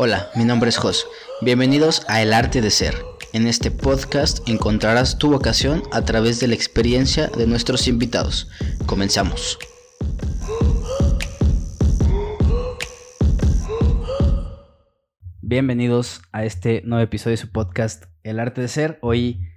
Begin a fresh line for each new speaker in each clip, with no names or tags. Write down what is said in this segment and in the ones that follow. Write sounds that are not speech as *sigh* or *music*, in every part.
Hola, mi nombre es Jos. Bienvenidos a El Arte de Ser. En este podcast encontrarás tu vocación a través de la experiencia de nuestros invitados. Comenzamos. Bienvenidos a este nuevo episodio de su podcast El Arte de Ser. Hoy,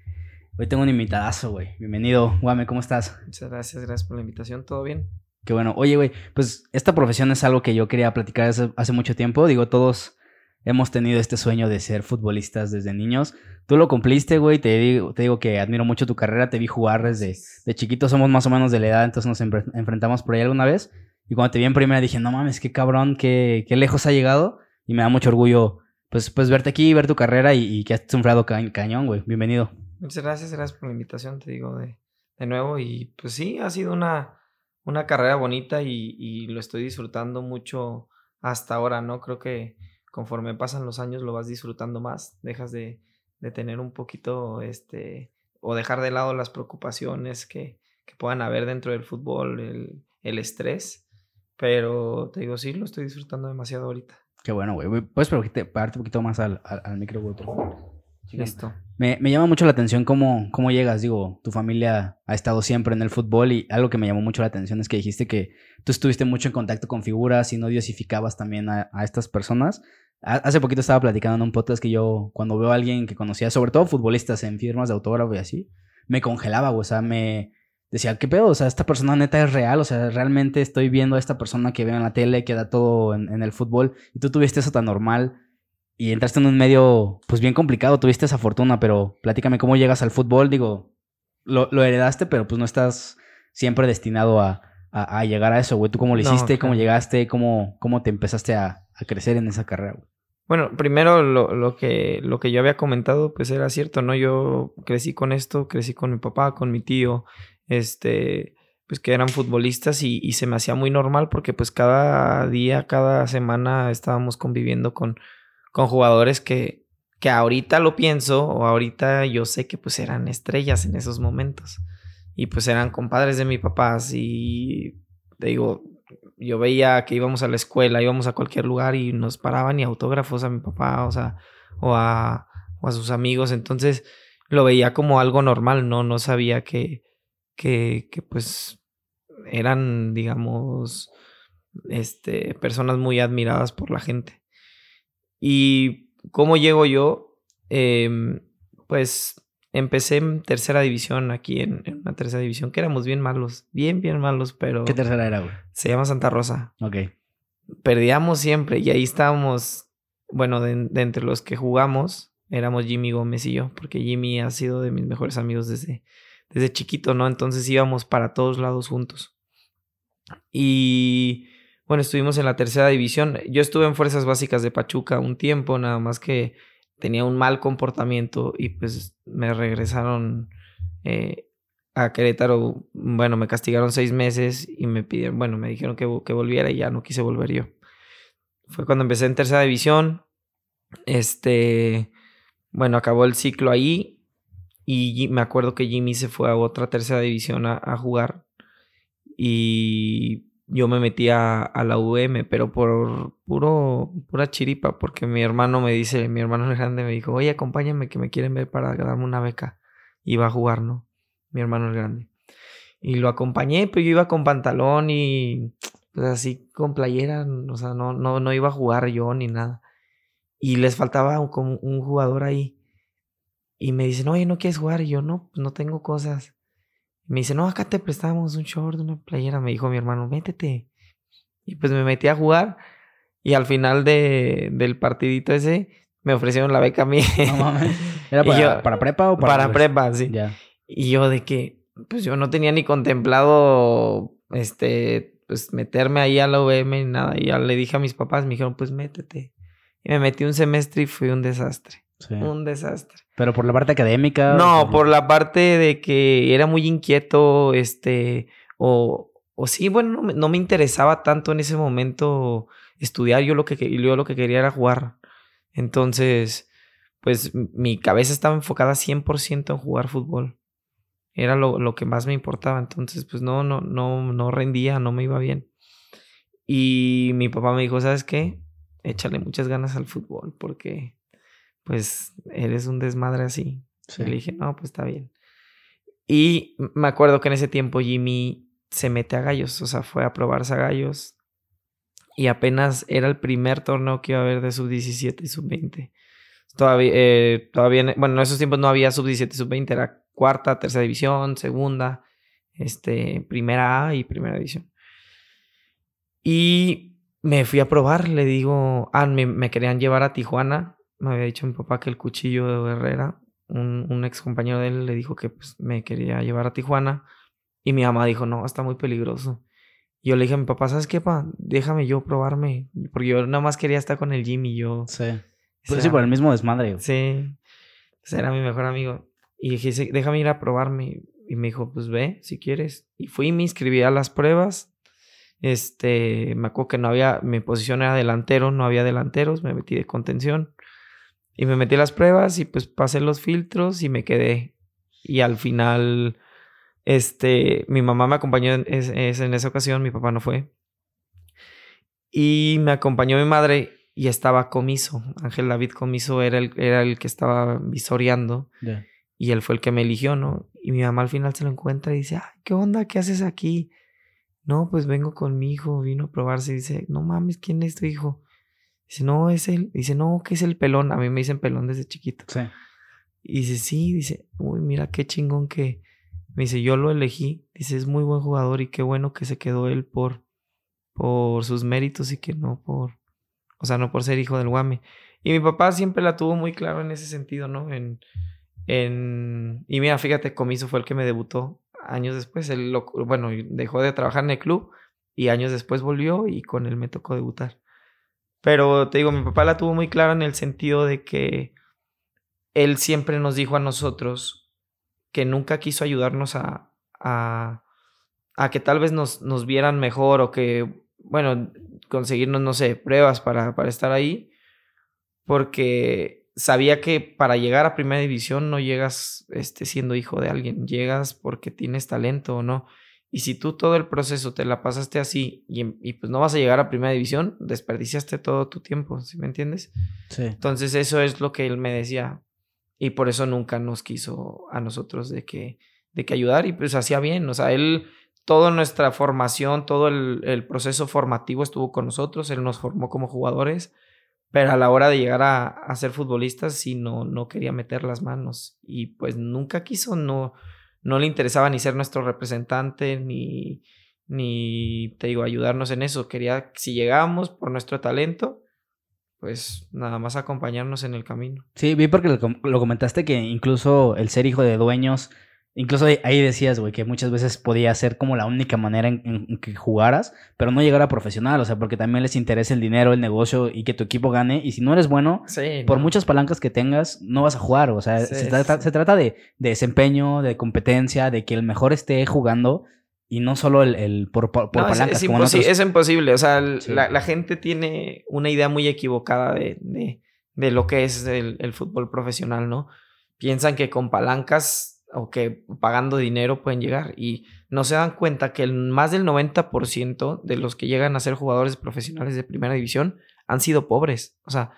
hoy tengo un invitadazo, güey. Bienvenido, Guame, ¿cómo estás?
Muchas gracias, gracias por la invitación. ¿Todo bien?
Qué bueno. Oye, güey, pues esta profesión es algo que yo quería platicar hace, hace mucho tiempo. Digo, todos hemos tenido este sueño de ser futbolistas desde niños. Tú lo cumpliste, güey. Te digo, te digo que admiro mucho tu carrera. Te vi jugar desde de chiquito. Somos más o menos de la edad, entonces nos enfrentamos por ahí alguna vez. Y cuando te vi en primera dije, no mames, qué cabrón, qué, qué lejos ha llegado. Y me da mucho orgullo, pues, pues verte aquí, ver tu carrera y, que has sufrido cañón, güey. Bienvenido.
Muchas gracias, gracias por la invitación, te digo, de, de nuevo. Y pues sí, ha sido una, una carrera bonita y, y lo estoy disfrutando mucho hasta ahora, ¿no? Creo que conforme pasan los años lo vas disfrutando más, dejas de, de tener un poquito, este, o dejar de lado las preocupaciones que, que puedan haber dentro del fútbol, el, el, estrés, pero te digo, sí, lo estoy disfrutando demasiado ahorita.
Qué bueno, güey. ¿Puedes pararte un poquito más al, al,
Listo.
Me, me, llama mucho la atención cómo, cómo llegas. Digo, tu familia ha estado siempre en el fútbol y algo que me llamó mucho la atención es que dijiste que tú estuviste mucho en contacto con figuras y no diosificabas también a, a estas personas. Hace poquito estaba platicando en un podcast que yo, cuando veo a alguien que conocía, sobre todo futbolistas en firmas de autógrafo y así, me congelaba, o sea, me decía, ¿qué pedo? O sea, esta persona neta es real, o sea, realmente estoy viendo a esta persona que veo en la tele, que da todo en, en el fútbol, y tú tuviste eso tan normal y entraste en un medio, pues bien complicado, tuviste esa fortuna, pero platícame cómo llegas al fútbol, digo, lo, lo heredaste, pero pues no estás siempre destinado a, a, a llegar a eso, güey. ¿Tú cómo lo hiciste? No, ¿Cómo llegaste? ¿Cómo, ¿Cómo te empezaste a, a crecer en esa carrera, güey?
Bueno, primero lo, lo, que, lo que yo había comentado, pues era cierto, ¿no? Yo crecí con esto, crecí con mi papá, con mi tío, este, pues que eran futbolistas y, y se me hacía muy normal porque pues cada día, cada semana estábamos conviviendo con, con jugadores que, que ahorita lo pienso o ahorita yo sé que pues eran estrellas en esos momentos. Y pues eran compadres de mi papá y te digo, yo veía que íbamos a la escuela, íbamos a cualquier lugar y nos paraban y autógrafos a mi papá, o sea, o a, o a sus amigos, entonces lo veía como algo normal, no, no sabía que, que, que pues eran, digamos, este, personas muy admiradas por la gente. ¿Y cómo llego yo? Eh, pues empecé en tercera división aquí, en, en, una tercera división, que éramos bien malos, bien, bien malos, pero...
¿Qué tercera era, güey?
Se llama Santa Rosa.
Ok.
Perdíamos siempre y ahí estábamos, bueno, de, de, entre los que jugamos, éramos Jimmy Gómez y yo, porque Jimmy ha sido de mis mejores amigos desde, desde chiquito, ¿no? Entonces íbamos para todos lados juntos. Y bueno, estuvimos en la tercera división. Yo estuve en Fuerzas Básicas de Pachuca un tiempo, nada más que tenía un mal comportamiento y pues me regresaron eh, a Querétaro. Bueno, me castigaron seis meses y me pidieron, bueno, me dijeron que, que, volviera y ya no quise volver yo. Fue cuando empecé en tercera división. Este, bueno, acabó el ciclo ahí y me acuerdo que Jimmy se fue a otra tercera división a, a jugar y yo me metí a, la UM, pero por puro, pura chiripa, porque mi hermano me dice, mi hermano grande me dijo, oye, acompáñame que me quieren ver para darme una beca. Iba a jugar, ¿no? Mi hermano el grande. Y lo acompañé, pero yo iba con pantalón y pues así con playera, o sea, no, no, no iba a jugar yo ni nada. Y les faltaba un, un jugador ahí. Y me dicen, oye, ¿no quieres jugar? Y yo, no, pues no tengo cosas. Me dice, no, acá te prestamos un short, una playera. Me dijo mi hermano, métete. Y pues me metí a jugar. Y al final de, del partidito ese, me ofrecieron la beca a mí.
No, *laughs* ¿Era para, yo, para, prepa o para.?
Para prepa, sí.
Ya.
Y yo de que, pues yo no tenía ni contemplado, este, pues meterme ahí a la UVM ni nada. Y ya le dije a mis papás, me dijeron, pues métete. Y me metí un semestre y fue un desastre. Sí. Un desastre.
¿Pero por la parte académica?
No, por... por la parte de que era muy inquieto, este, o, o sí, bueno, no me, no me, interesaba tanto en ese momento estudiar, yo lo que, yo lo que quería era jugar. Entonces, pues mi cabeza estaba enfocada 100% en jugar fútbol. Era lo, lo, que más me importaba. Entonces, pues no, no, no, no rendía, no me iba bien. Y mi papá me dijo, ¿sabes qué? échale muchas ganas al fútbol porque pues eres un desmadre así. Y le dije, no, pues está bien. Y me acuerdo que en ese tiempo Jimmy se mete a gallos, o sea, fue a probarse a gallos. Y apenas era el primer torneo que iba a haber de sub-17 y sub-20. Todavía, eh, todavía, bueno, en esos tiempos no había sub-17 y sub-20, era cuarta, tercera división, segunda, este, primera A y primera división. Y me fui a probar, le digo, ah, me, me querían llevar a Tijuana. Me había dicho mi papá que el cuchillo de Herrera, un, un ex compañero de él, le dijo que pues, me quería llevar a Tijuana. Y mi mamá dijo, no, está muy peligroso. Y yo le dije a mi papá, ¿sabes qué, pa? Déjame yo probarme. Porque yo nada más quería estar con el Jimmy y yo.
Sí. Pues sí, por el mismo desmadre.
Sí. Pues era mi mejor amigo. Y dije, déjame ir a probarme. Y me dijo, pues ve, si quieres. Y fui y me inscribí a las pruebas. Este, me acuerdo que no había, mi posición era delantero, no había delanteros, me metí de contención. Y me metí a las pruebas y pues pasé los filtros y me quedé. Y al final, este, mi mamá me acompañó en, en esa ocasión, mi papá no fue. Y me acompañó mi madre y estaba Comiso. Ángel David Comiso era el, era el que estaba visoreando. Y él fue el que me eligió, ¿no? Y mi mamá al final se lo encuentra y dice, ¿qué onda? ¿Qué haces aquí? No, pues vengo con mi hijo, vino a probarse. Y dice, no mames, ¿quién es tu hijo? Dice, no, es él. Dice, no, ¿qué es el pelón? A mí me dicen pelón desde chiquito. Sí. Y dice, sí, dice, uy, mira qué chingón que... Me dice, yo lo elegí. Dice, es muy buen jugador y qué bueno que se quedó él por, por sus méritos y que no por, o sea, no por ser hijo del Guame. Y mi papá siempre la tuvo muy claro en ese sentido, ¿no? En, en... Y mira, fíjate, Comiso fue el que me debutó años después. Él, lo, bueno, dejó de trabajar en el club y años después volvió y con él me tocó debutar. Pero te digo, mi papá la tuvo muy clara en el sentido de que él siempre nos dijo a nosotros que nunca quiso ayudarnos a, a, a que tal vez nos, nos vieran mejor o que, bueno, conseguirnos, no sé, pruebas para, para estar ahí, porque sabía que para llegar a primera división no llegas este, siendo hijo de alguien, llegas porque tienes talento o no. Y si tú todo el proceso te la pasaste así y, y, pues no vas a llegar a primera división, desperdiciaste todo tu tiempo, ¿sí me entiendes? Sí. Entonces eso es lo que él me decía y por eso nunca nos quiso a nosotros de que, de que ayudar y pues hacía bien, o sea, él toda nuestra formación, todo el, proceso formativo estuvo con nosotros, él nos formó como jugadores, pero a la hora de llegar a, ser futbolistas sí no, no quería meter las manos y pues nunca quiso, no, no le interesaba ni ser nuestro representante, ni, ni, te digo, ayudarnos en eso, quería, si llegábamos por nuestro talento, pues nada más acompañarnos en el camino.
Sí, vi porque lo comentaste que incluso el ser hijo de dueños Incluso ahí decías, güey, que muchas veces podía ser como la única manera en, que jugaras, pero no llegar a profesional, o sea, porque también les interesa el dinero, el negocio y que tu equipo gane. Y si no eres bueno, por muchas palancas que tengas, no vas a jugar. O sea, se, trata, de, desempeño, de competencia, de que el mejor esté jugando y no solo el, por, palancas.
Es, imposible. O sea, la, gente tiene una idea muy equivocada de, de, lo que es el, el fútbol profesional, ¿no? Piensan que con palancas o que pagando dinero pueden llegar y no se dan cuenta que el más del 90% de los que llegan a ser jugadores profesionales de primera división han sido pobres, o sea,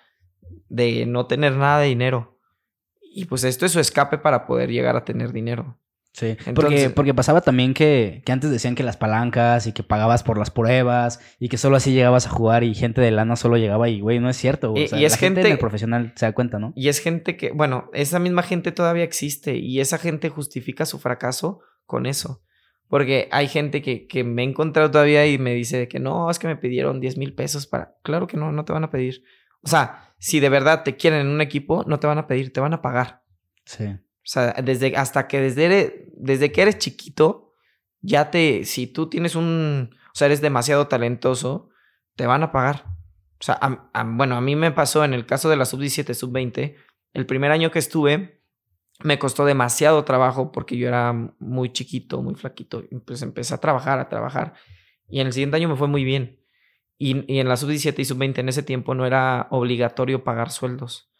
de no tener nada de dinero. Y pues esto es su escape para poder llegar a tener dinero.
Sí, porque, porque pasaba también que, que, antes decían que las palancas y que pagabas por las pruebas y que solo así llegabas a jugar y gente de lana solo llegaba y, güey, no es cierto. y, es la gente, profesional se da cuenta, ¿no?
Y es gente que, bueno, esa misma gente todavía existe y esa gente justifica su fracaso con eso. Porque hay gente que, que me he encontrado todavía y me dice que no, es que me pidieron 10 mil pesos para... Claro que no, no te van a pedir. O sea, si de verdad te quieren en un equipo, no te van a pedir, te van a pagar. Sí. O sea, desde, hasta que desde, desde que eres chiquito, ya te, si tú tienes un, o sea, eres demasiado talentoso, te van a pagar. O sea, bueno, a mí me pasó en el caso de la sub-17, sub-20, el primer año que estuve, me costó demasiado trabajo porque yo era muy chiquito, muy flaquito. Pues empecé a trabajar, a trabajar. Y en el siguiente año me fue muy bien. Y, y en la sub-17 y sub-20 en ese tiempo no era obligatorio pagar sueldos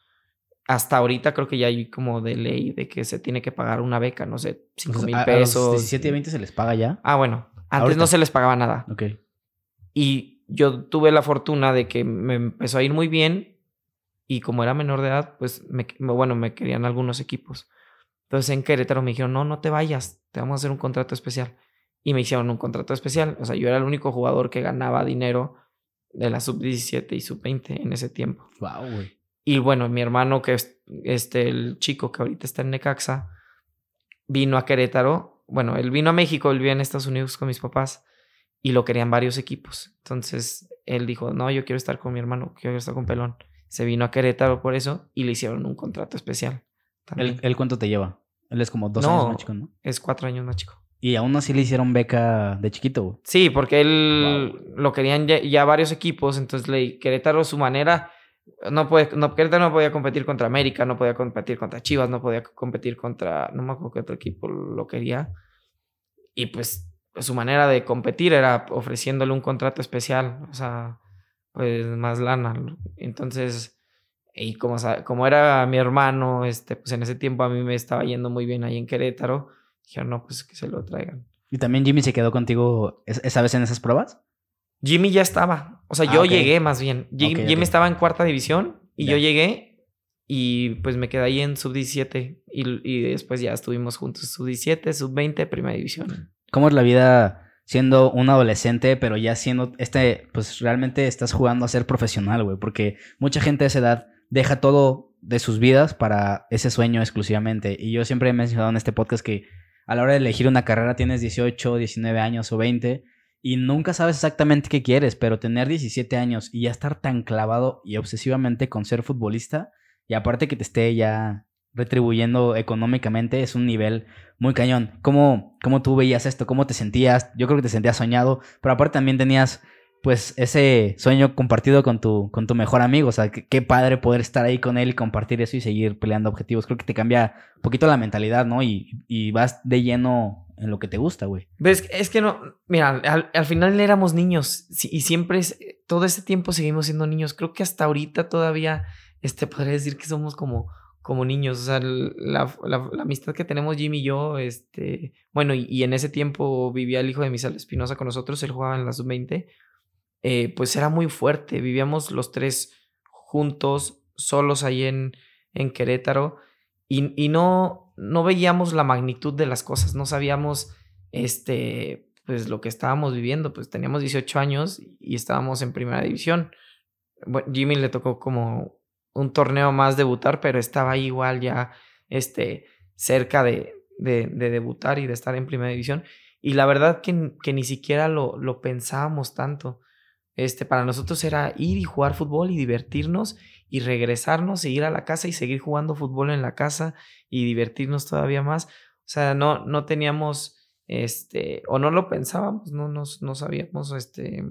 hasta ahorita creo que ya hay como de ley de que se tiene que pagar una beca, no sé, 5 mil pesos.
A los 17 y 20 se les paga ya.
Ah, bueno. Antes no se les pagaba nada.
Ok.
Y yo tuve la fortuna de que me empezó a ir muy bien y como era menor de edad, pues, me, bueno, me querían algunos equipos. Entonces en Querétaro me dijeron, no, no te vayas, te vamos a hacer un contrato especial. Y me hicieron un contrato especial. O sea, yo era el único jugador que ganaba dinero de la sub-17 y sub-20 en ese tiempo.
Wow, güey.
Y bueno, mi hermano, que es este, el chico que ahorita está en Necaxa, vino a Querétaro. Bueno, él vino a México, él vivía en Estados Unidos con mis papás y lo querían varios equipos. Entonces él dijo, no, yo quiero estar con mi hermano, quiero estar con Pelón. Se vino a Querétaro por eso y le hicieron un contrato especial.
¿El, cuánto te lleva? Él es como dos años más chico, ¿no?
Es cuatro años más chico.
Y aún así le hicieron beca de chiquito.
Sí, porque él lo querían ya, varios equipos, entonces le Querétaro su manera no puede no Querétaro no podía competir contra América, no podía competir contra Chivas, no podía competir contra no me acuerdo qué otro equipo lo quería. Y pues su manera de competir era ofreciéndole un contrato especial, o sea, pues más lana. Entonces, y como, como era mi hermano, este, pues en ese tiempo a mí me estaba yendo muy bien ahí en Querétaro Dijeron, no, pues que se lo traigan.
¿Y también Jimmy se quedó contigo esa vez en esas pruebas?
Jimmy ya estaba. O sea, ah, yo llegué más bien. Jimmy, estaba en cuarta división y yo llegué y pues me quedé ahí en sub-17 y, después ya estuvimos juntos sub-17, sub-20, primera división.
¿Cómo es la vida siendo un adolescente, pero ya siendo este, pues realmente estás jugando a ser profesional, güey? Porque mucha gente de esa edad deja todo de sus vidas para ese sueño exclusivamente. Y yo siempre he mencionado en este podcast que a la hora de elegir una carrera tienes 18, 19 años o 20 y nunca sabes exactamente qué quieres, pero tener 17 años y ya estar tan clavado y obsesivamente con ser futbolista y aparte que te esté ya retribuyendo económicamente es un nivel muy cañón. ¿Cómo, ¿Cómo tú veías esto? ¿Cómo te sentías? Yo creo que te sentías soñado, pero aparte también tenías pues ese sueño compartido con tu, con tu mejor amigo. O sea, qué, padre poder estar ahí con él y compartir eso y seguir peleando objetivos. Creo que te cambia un poquito la mentalidad, ¿no? Y, y vas de lleno en lo que te gusta, güey.
Ves, es que no, mira, al, final éramos niños y siempre, es, todo ese tiempo seguimos siendo niños. Creo que hasta ahorita todavía, este, podría decir que somos como, como niños. O sea, la, amistad que tenemos Jimmy y yo, este, bueno, y, y, en ese tiempo vivía el hijo de Misal Espinosa con nosotros, él jugaba en la sub-20 eh, pues era muy fuerte. Vivíamos los tres juntos, solos ahí en, en Querétaro, y, y, no, no veíamos la magnitud de las cosas, no sabíamos este, pues lo que estábamos viviendo, pues teníamos 18 años y estábamos en primera división. Jimmy le tocó como un torneo más debutar, pero estaba igual ya este, cerca de, de, de, debutar y de estar en primera división. Y la verdad que, que ni siquiera lo, lo pensábamos tanto. Este, para nosotros era ir y jugar fútbol y divertirnos y regresarnos e ir a la casa y seguir jugando fútbol en la casa y divertirnos todavía más. O sea, no, no teníamos, este, o no lo pensábamos, no, nos, no sabíamos, este,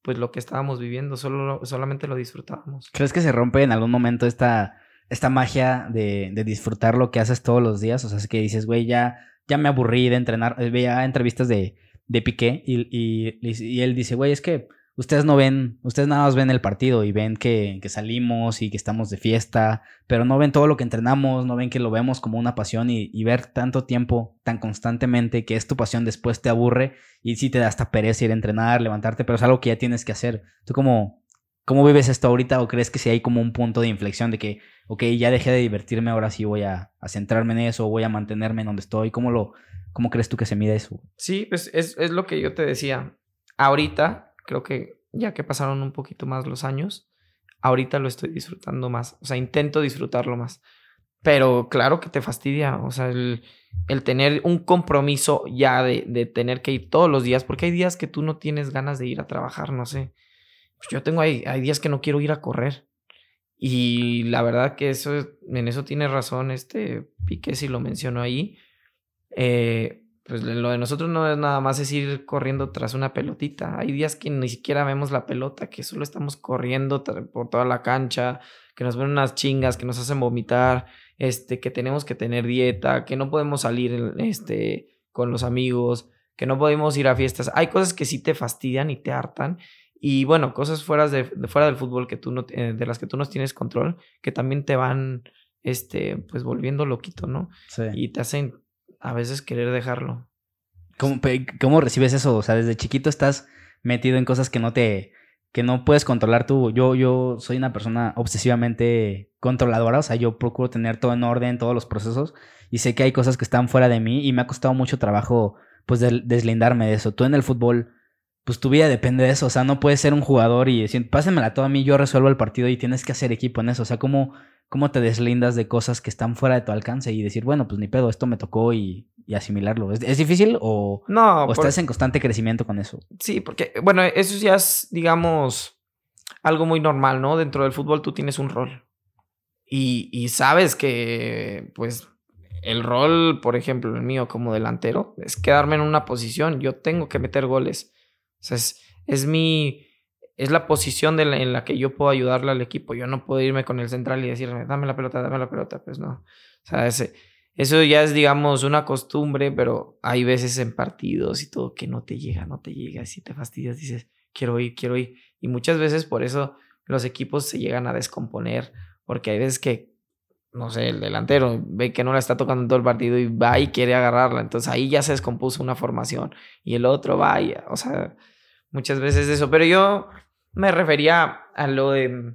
pues lo que estábamos viviendo, solo, solamente lo disfrutábamos.
¿Crees que se rompe en algún momento esta, esta magia de, de disfrutar lo que haces todos los días? O sea, es que dices, güey, ya, ya me aburrí de entrenar, veía entrevistas de, de Piqué y, y, y él dice, güey, es que ustedes no ven, ustedes nada más ven el partido y ven que, salimos y que estamos de fiesta, pero no ven todo lo que entrenamos, no ven que lo vemos como una pasión y, ver tanto tiempo, tan constantemente, que es tu pasión, después te aburre y sí te da hasta pereza ir a entrenar, levantarte, pero es algo que ya tienes que hacer. ¿Tú cómo, cómo vives esto ahorita o crees que si hay como un punto de inflexión de que, ok, ya dejé de divertirme, ahora sí voy a, centrarme en eso, voy a mantenerme en donde estoy? ¿Cómo, lo, cómo crees tú que se mide eso?
Sí, pues es, es lo que yo te decía. Ahorita creo que ya que pasaron un poquito más los años, ahorita lo estoy disfrutando más. O sea, intento disfrutarlo más. Pero claro que te fastidia, o sea, el, el tener un compromiso ya de, de, tener que ir todos los días, porque hay días que tú no tienes ganas de ir a trabajar, no sé. Pues yo tengo, hay, hay días que no quiero ir a correr. Y la verdad que eso, en eso tiene razón este Piqué, si lo mencionó ahí. Eh, pues lo de nosotros no es nada más es ir corriendo tras una pelotita. Hay días que ni siquiera vemos la pelota, que solo estamos corriendo por toda la cancha, que nos ven unas chingas, que nos hacen vomitar, este, que tenemos que tener dieta, que no podemos salir este, con los amigos, que no podemos ir a fiestas. Hay cosas que sí te fastidian y te hartan. Y bueno, cosas fuera, de, fuera del fútbol que tú no, eh, de las que tú no tienes control, que también te van este, pues volviendo loquito, ¿no? Sí. Y te hacen a veces querer dejarlo.
¿Cómo, ¿Cómo recibes eso? O sea, desde chiquito estás metido en cosas que no te, que no puedes controlar tú. Yo, yo soy una persona obsesivamente controladora, o sea, yo procuro tener todo en orden, todos los procesos, y sé que hay cosas que están fuera de mí y me ha costado mucho trabajo, pues, deslindarme de eso. Tú en el fútbol, pues tu vida depende de eso, o sea, no puedes ser un jugador y decir, pásenmela todo a mí, yo resuelvo el partido y tienes que hacer equipo en eso, o sea, ¿cómo, cómo te deslindas de cosas que están fuera de tu alcance y decir, bueno, pues ni pedo, esto me tocó y, asimilarlo? ¿Es, difícil o,
no,
estás en constante crecimiento con eso?
Sí, porque, bueno, eso ya es, digamos, algo muy normal, ¿no? Dentro del fútbol tú tienes un rol. Y, y sabes que, pues, el rol, por ejemplo, el mío como delantero, es quedarme en una posición. Yo tengo que meter goles. O sea, es, es mi, es la posición en la que yo puedo ayudarle al equipo. Yo no puedo irme con el central y decirme, dame la pelota, dame la pelota. Pues no. O sea, ese, eso ya es, digamos, una costumbre, pero hay veces en partidos y todo que no te llega, no te llega. Si te fastidias, dices, quiero ir, quiero ir. Y muchas veces por eso los equipos se llegan a descomponer, porque hay veces que, no sé, el delantero ve que no la está tocando todo el partido y va y quiere agarrarla. Entonces ahí ya se descompuso una formación y el otro va y, o sea, muchas veces eso. Pero yo me refería a lo de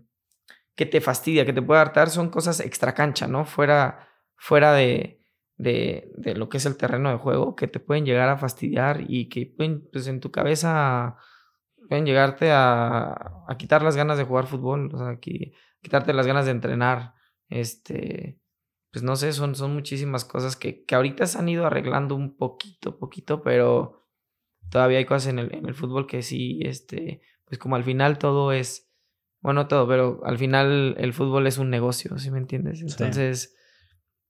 que te fastidia, que te puede hartar, son cosas extra cancha, ¿no? Fuera, fuera de, de, de, lo que es el terreno de juego, que te pueden llegar a fastidiar y que pueden, pues en tu cabeza pueden llegarte a, a quitar las ganas de jugar fútbol, o sea, quitarte las ganas de entrenar, este, pues no sé, son, son muchísimas cosas que, que ahorita se han ido arreglando un poquito, poquito, pero todavía hay cosas en el, en el fútbol que sí, este, pues como al final todo es, bueno, todo, pero al final el fútbol es un negocio, ¿sí me entiendes? Entonces,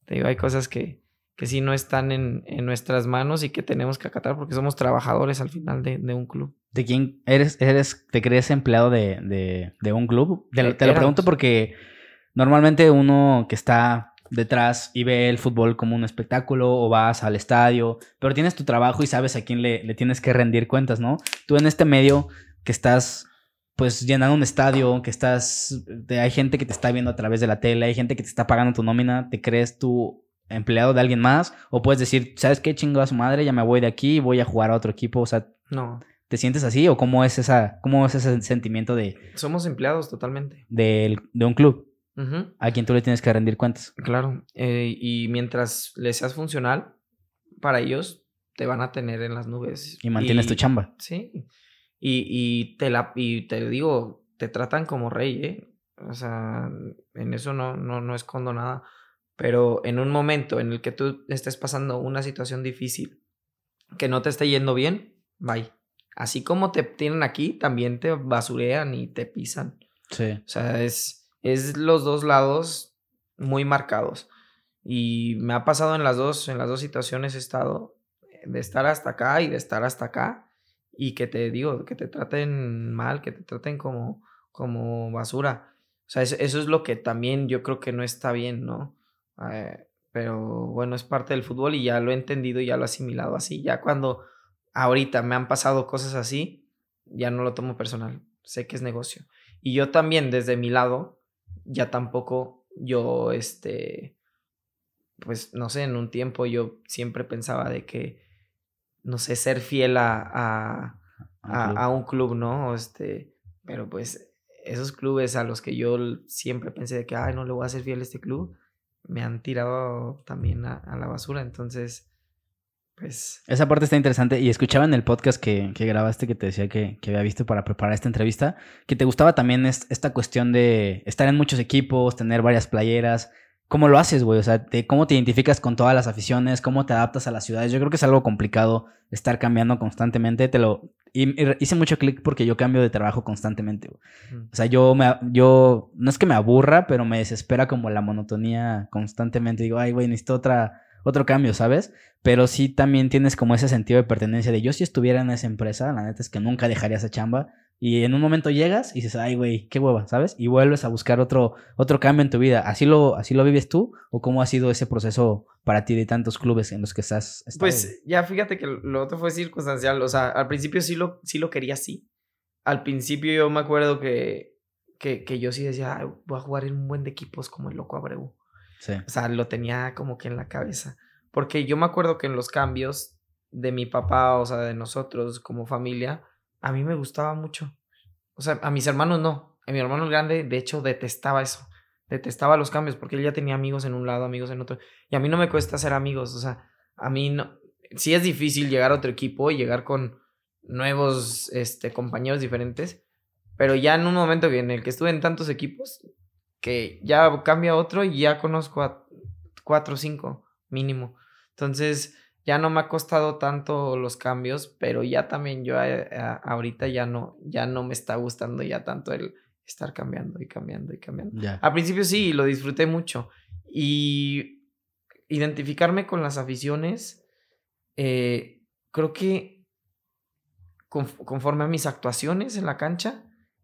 te digo, hay cosas que, que sí no están en, en, nuestras manos y que tenemos que acatar porque somos trabajadores al final de, de un club.
¿De quién eres, eres, te crees empleado de, de, de un club? Te, te lo pregunto porque normalmente uno que está detrás y ve el fútbol como un espectáculo o vas al estadio, pero tienes tu trabajo y sabes a quién le, le tienes que rendir cuentas, ¿no? Tú en este medio que estás pues llenando un estadio, que estás, hay gente que te está viendo a través de la tele, hay gente que te está pagando tu nómina, ¿te crees tú empleado de alguien más? O puedes decir, ¿sabes qué chingo a su madre? Ya me voy de aquí y voy a jugar a otro equipo, o sea,
no.
¿Te sientes así o cómo es esa, cómo es ese sentimiento de...
Somos empleados totalmente.
De, de un club. A quien tú le tienes que rendir cuentas.
Claro. Eh, y mientras le seas funcional, para ellos te van a tener en las nubes.
Y mantienes tu chamba.
Sí. Y, te la, y te digo, te tratan como rey, ¿eh? O sea, en eso no, no, no escondo nada. Pero en un momento en el que tú estés pasando una situación difícil, que no te esté yendo bien, bye. Así como te tienen aquí, también te basurean y te pisan.
Sí.
O sea, es, es los dos lados muy marcados. Y me ha pasado en las dos, en las dos situaciones he estado de estar hasta acá y de estar hasta acá y que te digo, que te traten mal, que te traten como, como basura. O sea, eso, es lo que también yo creo que no está bien, ¿no? Eh, pero bueno, es parte del fútbol y ya lo he entendido y ya lo he asimilado así. Ya cuando ahorita me han pasado cosas así, ya no lo tomo personal. Sé que es negocio. Y yo también, desde mi lado, ya tampoco yo, este, pues no sé, en un tiempo yo siempre pensaba de que no sé, ser fiel a, a, un club, ¿no? Este, pero pues esos clubes a los que yo siempre pensé de que, ay, no le voy a ser fiel a este club, me han tirado también a, la basura. Entonces, pues...
Esa parte está interesante. Y escuchaba en el podcast que, que grabaste que te decía que, que, había visto para preparar esta entrevista, que te gustaba también esta cuestión de estar en muchos equipos, tener varias playeras. ¿Cómo lo haces, güey? O sea, ¿cómo te identificas con todas las aficiones? ¿Cómo te adaptas a las ciudades? Yo creo que es algo complicado estar cambiando constantemente. Te lo hice mucho clic porque yo cambio de trabajo constantemente. Güey. O sea, yo me yo no es que me aburra, pero me desespera como la monotonía constantemente. Digo, ay, güey, necesito otra otro cambio, ¿sabes? Pero sí también tienes como ese sentido de pertenencia de yo si estuviera en esa empresa, la neta es que nunca dejaría esa chamba y en un momento llegas y dices, ay, güey, qué hueva, ¿sabes? Y vuelves a buscar otro, otro cambio en tu vida. ¿Así lo, ¿Así lo vives tú? ¿O cómo ha sido ese proceso para ti de tantos clubes en los que estás?
Pues ya fíjate que lo otro fue circunstancial. O sea, al principio sí lo, sí lo quería así. Al principio yo me acuerdo que, que, que yo sí decía, ay, voy a jugar en un buen de equipos como el Loco Abreu.
Sí.
O sea, lo tenía como que en la cabeza. Porque yo me acuerdo que en los cambios de mi papá, o sea, de nosotros como familia, a mí me gustaba mucho. O sea, a mis hermanos no. A mi hermano grande, de hecho, detestaba eso. Detestaba los cambios porque él ya tenía amigos en un lado, amigos en otro. Y a mí no me cuesta ser amigos. O sea, a mí no. Sí es difícil llegar a otro equipo y llegar con nuevos este, compañeros diferentes. Pero ya en un momento en el que estuve en tantos equipos, que ya cambia otro y ya conozco a cuatro o cinco mínimo. Entonces, ya no me ha costado tanto los cambios, pero ya también yo eh, ahorita ya no, ya no me está gustando ya tanto el estar cambiando y cambiando y cambiando. Al principio sí, lo disfruté mucho. Y identificarme con las aficiones, eh, creo que conforme a mis actuaciones en la cancha,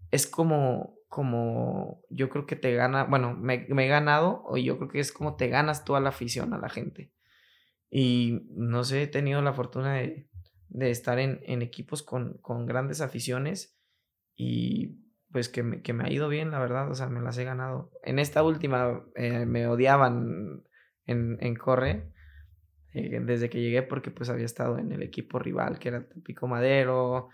es como, como yo creo que te gana, bueno, me, me, he ganado, o yo creo que es como te ganas toda la afición a la gente. Y no sé, he tenido la fortuna de, de estar en, en equipos con, con, grandes aficiones y pues que me, que me, ha ido bien, la verdad, o sea, me las he ganado. En esta última eh, me odiaban en, en Corre eh, desde que llegué porque pues había estado en el equipo rival que era Tampico Madero,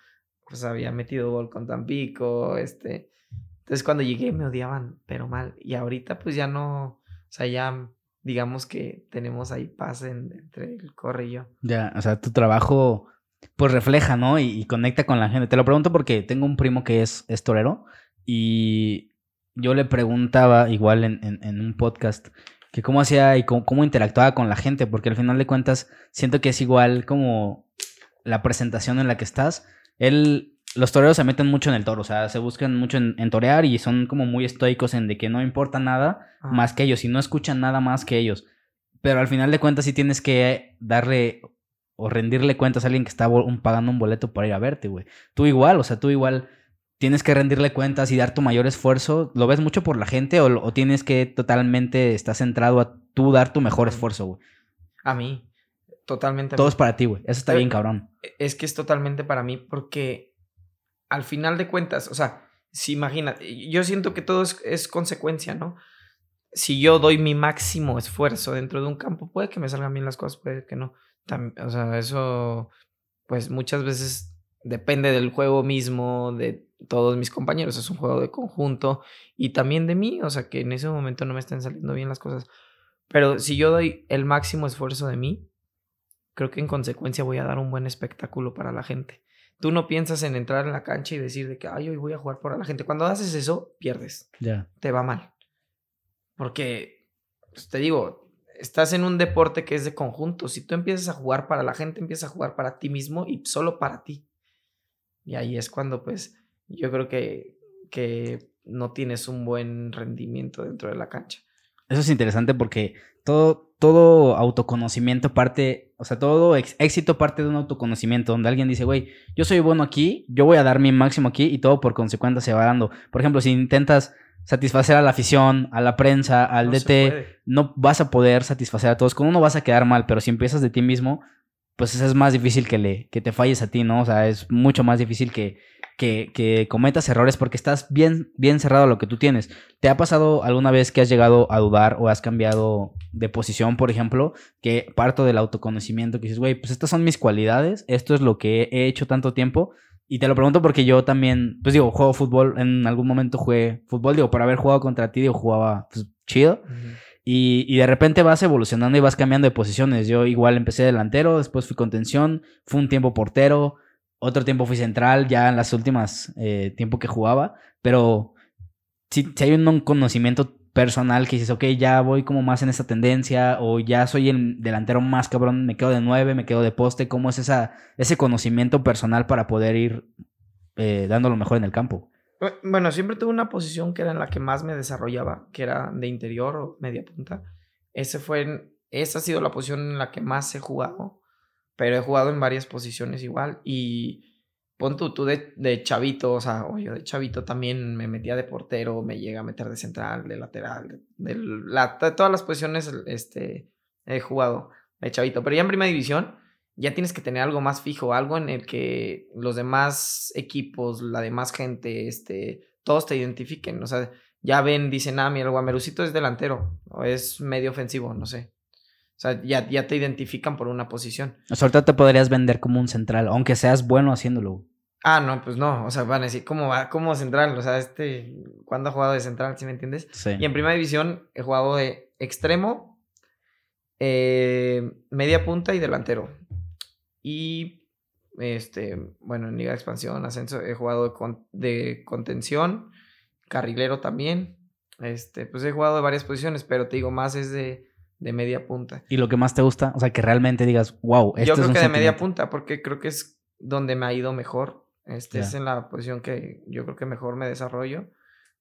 pues había metido gol con Tampico, este... Entonces cuando llegué me odiaban, pero mal. Y ahorita pues ya no, o sea, ya digamos que tenemos ahí paz entre el corre y yo.
Ya, o sea, tu trabajo pues refleja, ¿no? Y, conecta con la gente. Te lo pregunto porque tengo un primo que es, torero y yo le preguntaba igual en, un podcast que cómo hacía y cómo, interactuaba con la gente, porque al final de cuentas siento que es igual como la presentación en la que estás. Él los toreros se meten mucho en el toro, o sea, se buscan mucho en, torear y son como muy estoicos en de que no importa nada más que ellos y no escuchan nada más que ellos. Pero al final de cuentas sí tienes que darle o rendirle cuentas a alguien que está pagando un boleto para ir a verte, güey. Tú igual, o sea, tú igual tienes que rendirle cuentas y dar tu mayor esfuerzo. ¿Lo ves mucho por la gente o, tienes que totalmente estar centrado a tú dar tu mejor esfuerzo, güey?
A mí, totalmente.
Todo es para ti, güey. Eso está bien, cabrón.
Es que es totalmente para mí porque al final de cuentas, o sea, si imagina, yo siento que todo es, consecuencia, ¿no? Si yo doy mi máximo esfuerzo dentro de un campo, puede que me salgan bien las cosas, puede que no. o sea, eso, pues muchas veces depende del juego mismo, de todos mis compañeros, es un juego de conjunto y también de mí, o sea, que en ese momento no me estén saliendo bien las cosas. Pero si yo doy el máximo esfuerzo de mí, creo que en consecuencia voy a dar un buen espectáculo para la gente. Tú no piensas en entrar en la cancha y decir de que, ay, hoy voy a jugar por la gente. Cuando haces eso, pierdes.
Ya.
Te va mal. Porque, pues, te digo, estás en un deporte que es de conjunto. Si tú empiezas a jugar para la gente, empiezas a jugar para ti mismo y solo para ti. Y ahí es cuando, pues, yo creo que, que no tienes un buen rendimiento dentro de la cancha.
Eso es interesante porque todo, todo autoconocimiento parte, o sea, todo éxito parte de un autoconocimiento, donde alguien dice, güey, yo soy bueno aquí, yo voy a dar mi máximo aquí y todo por consecuencia se va dando. Por ejemplo, si intentas satisfacer a la afición, a la prensa, al DT, no vas a poder satisfacer a todos. Con uno vas a quedar mal, pero si empiezas de ti mismo, pues es más difícil que, le, que te falles a ti, ¿no? O sea, es mucho más difícil que, que, cometas errores porque estás bien, bien cerrado a lo que tú tienes. ¿Te ha pasado alguna vez que has llegado a dudar o has cambiado de posición, por ejemplo, que parto del autoconocimiento, que dices, güey, pues estas son mis cualidades, esto es lo que he hecho tanto tiempo? Y te lo pregunto porque yo también, pues digo, juego fútbol, en algún momento jugué fútbol, digo, por haber jugado contra ti, digo, jugaba pues, chido. Y, y, de repente vas evolucionando y vas cambiando de posiciones. Yo igual empecé delantero, después fui contención, fue un tiempo portero, otro tiempo fui central, ya en las últimas eh, tiempo que jugaba, pero si, hay un conocimiento personal que dices, ok, ya voy como más en esa tendencia, o ya soy el delantero más cabrón, me quedo de nueve, me quedo de poste, ¿cómo es esa, ese conocimiento personal para poder ir eh, dando lo mejor en el campo?
Bueno, siempre tuve una posición que era en la que más me desarrollaba, que era de interior o media punta. Ese fue, esa ha sido la posición en la que más he jugado pero he jugado en varias posiciones igual y pon tú, tú de, de chavito, o sea, yo de chavito también me metía de portero, me llega a meter de central, de lateral, de, la, todas las posiciones este, he jugado de chavito, pero ya en primera división ya tienes que tener algo más fijo, algo en el que los demás equipos, la demás gente, este, todos te identifiquen, o sea, ya ven, dicen, ah, mira, el Guamerucito es delantero o es medio ofensivo, no sé. O sea, ya, ya te identifican por una posición.
O sea, ahorita te podrías vender como un central, aunque seas bueno haciéndolo.
Ah, no, pues no. O sea, van a decir, ¿cómo va? ¿Cómo central? O sea, este, ¿cuándo ha jugado de central? ¿Sí me entiendes?
Sí.
Y en primera división he jugado de extremo, eh, media punta y delantero. Y, este, bueno, en Liga de Expansión, Ascenso, he jugado de, con- de contención, carrilero también. Este, pues he jugado de varias posiciones, pero te digo, más es de, de media punta.
¿Y lo que más te gusta? O sea, que realmente digas, wow, esto
Yo
es
creo
un
que de media
sentimiento".
punta, porque creo que es donde me ha ido mejor. Este es en la posición que yo creo que mejor me desarrollo.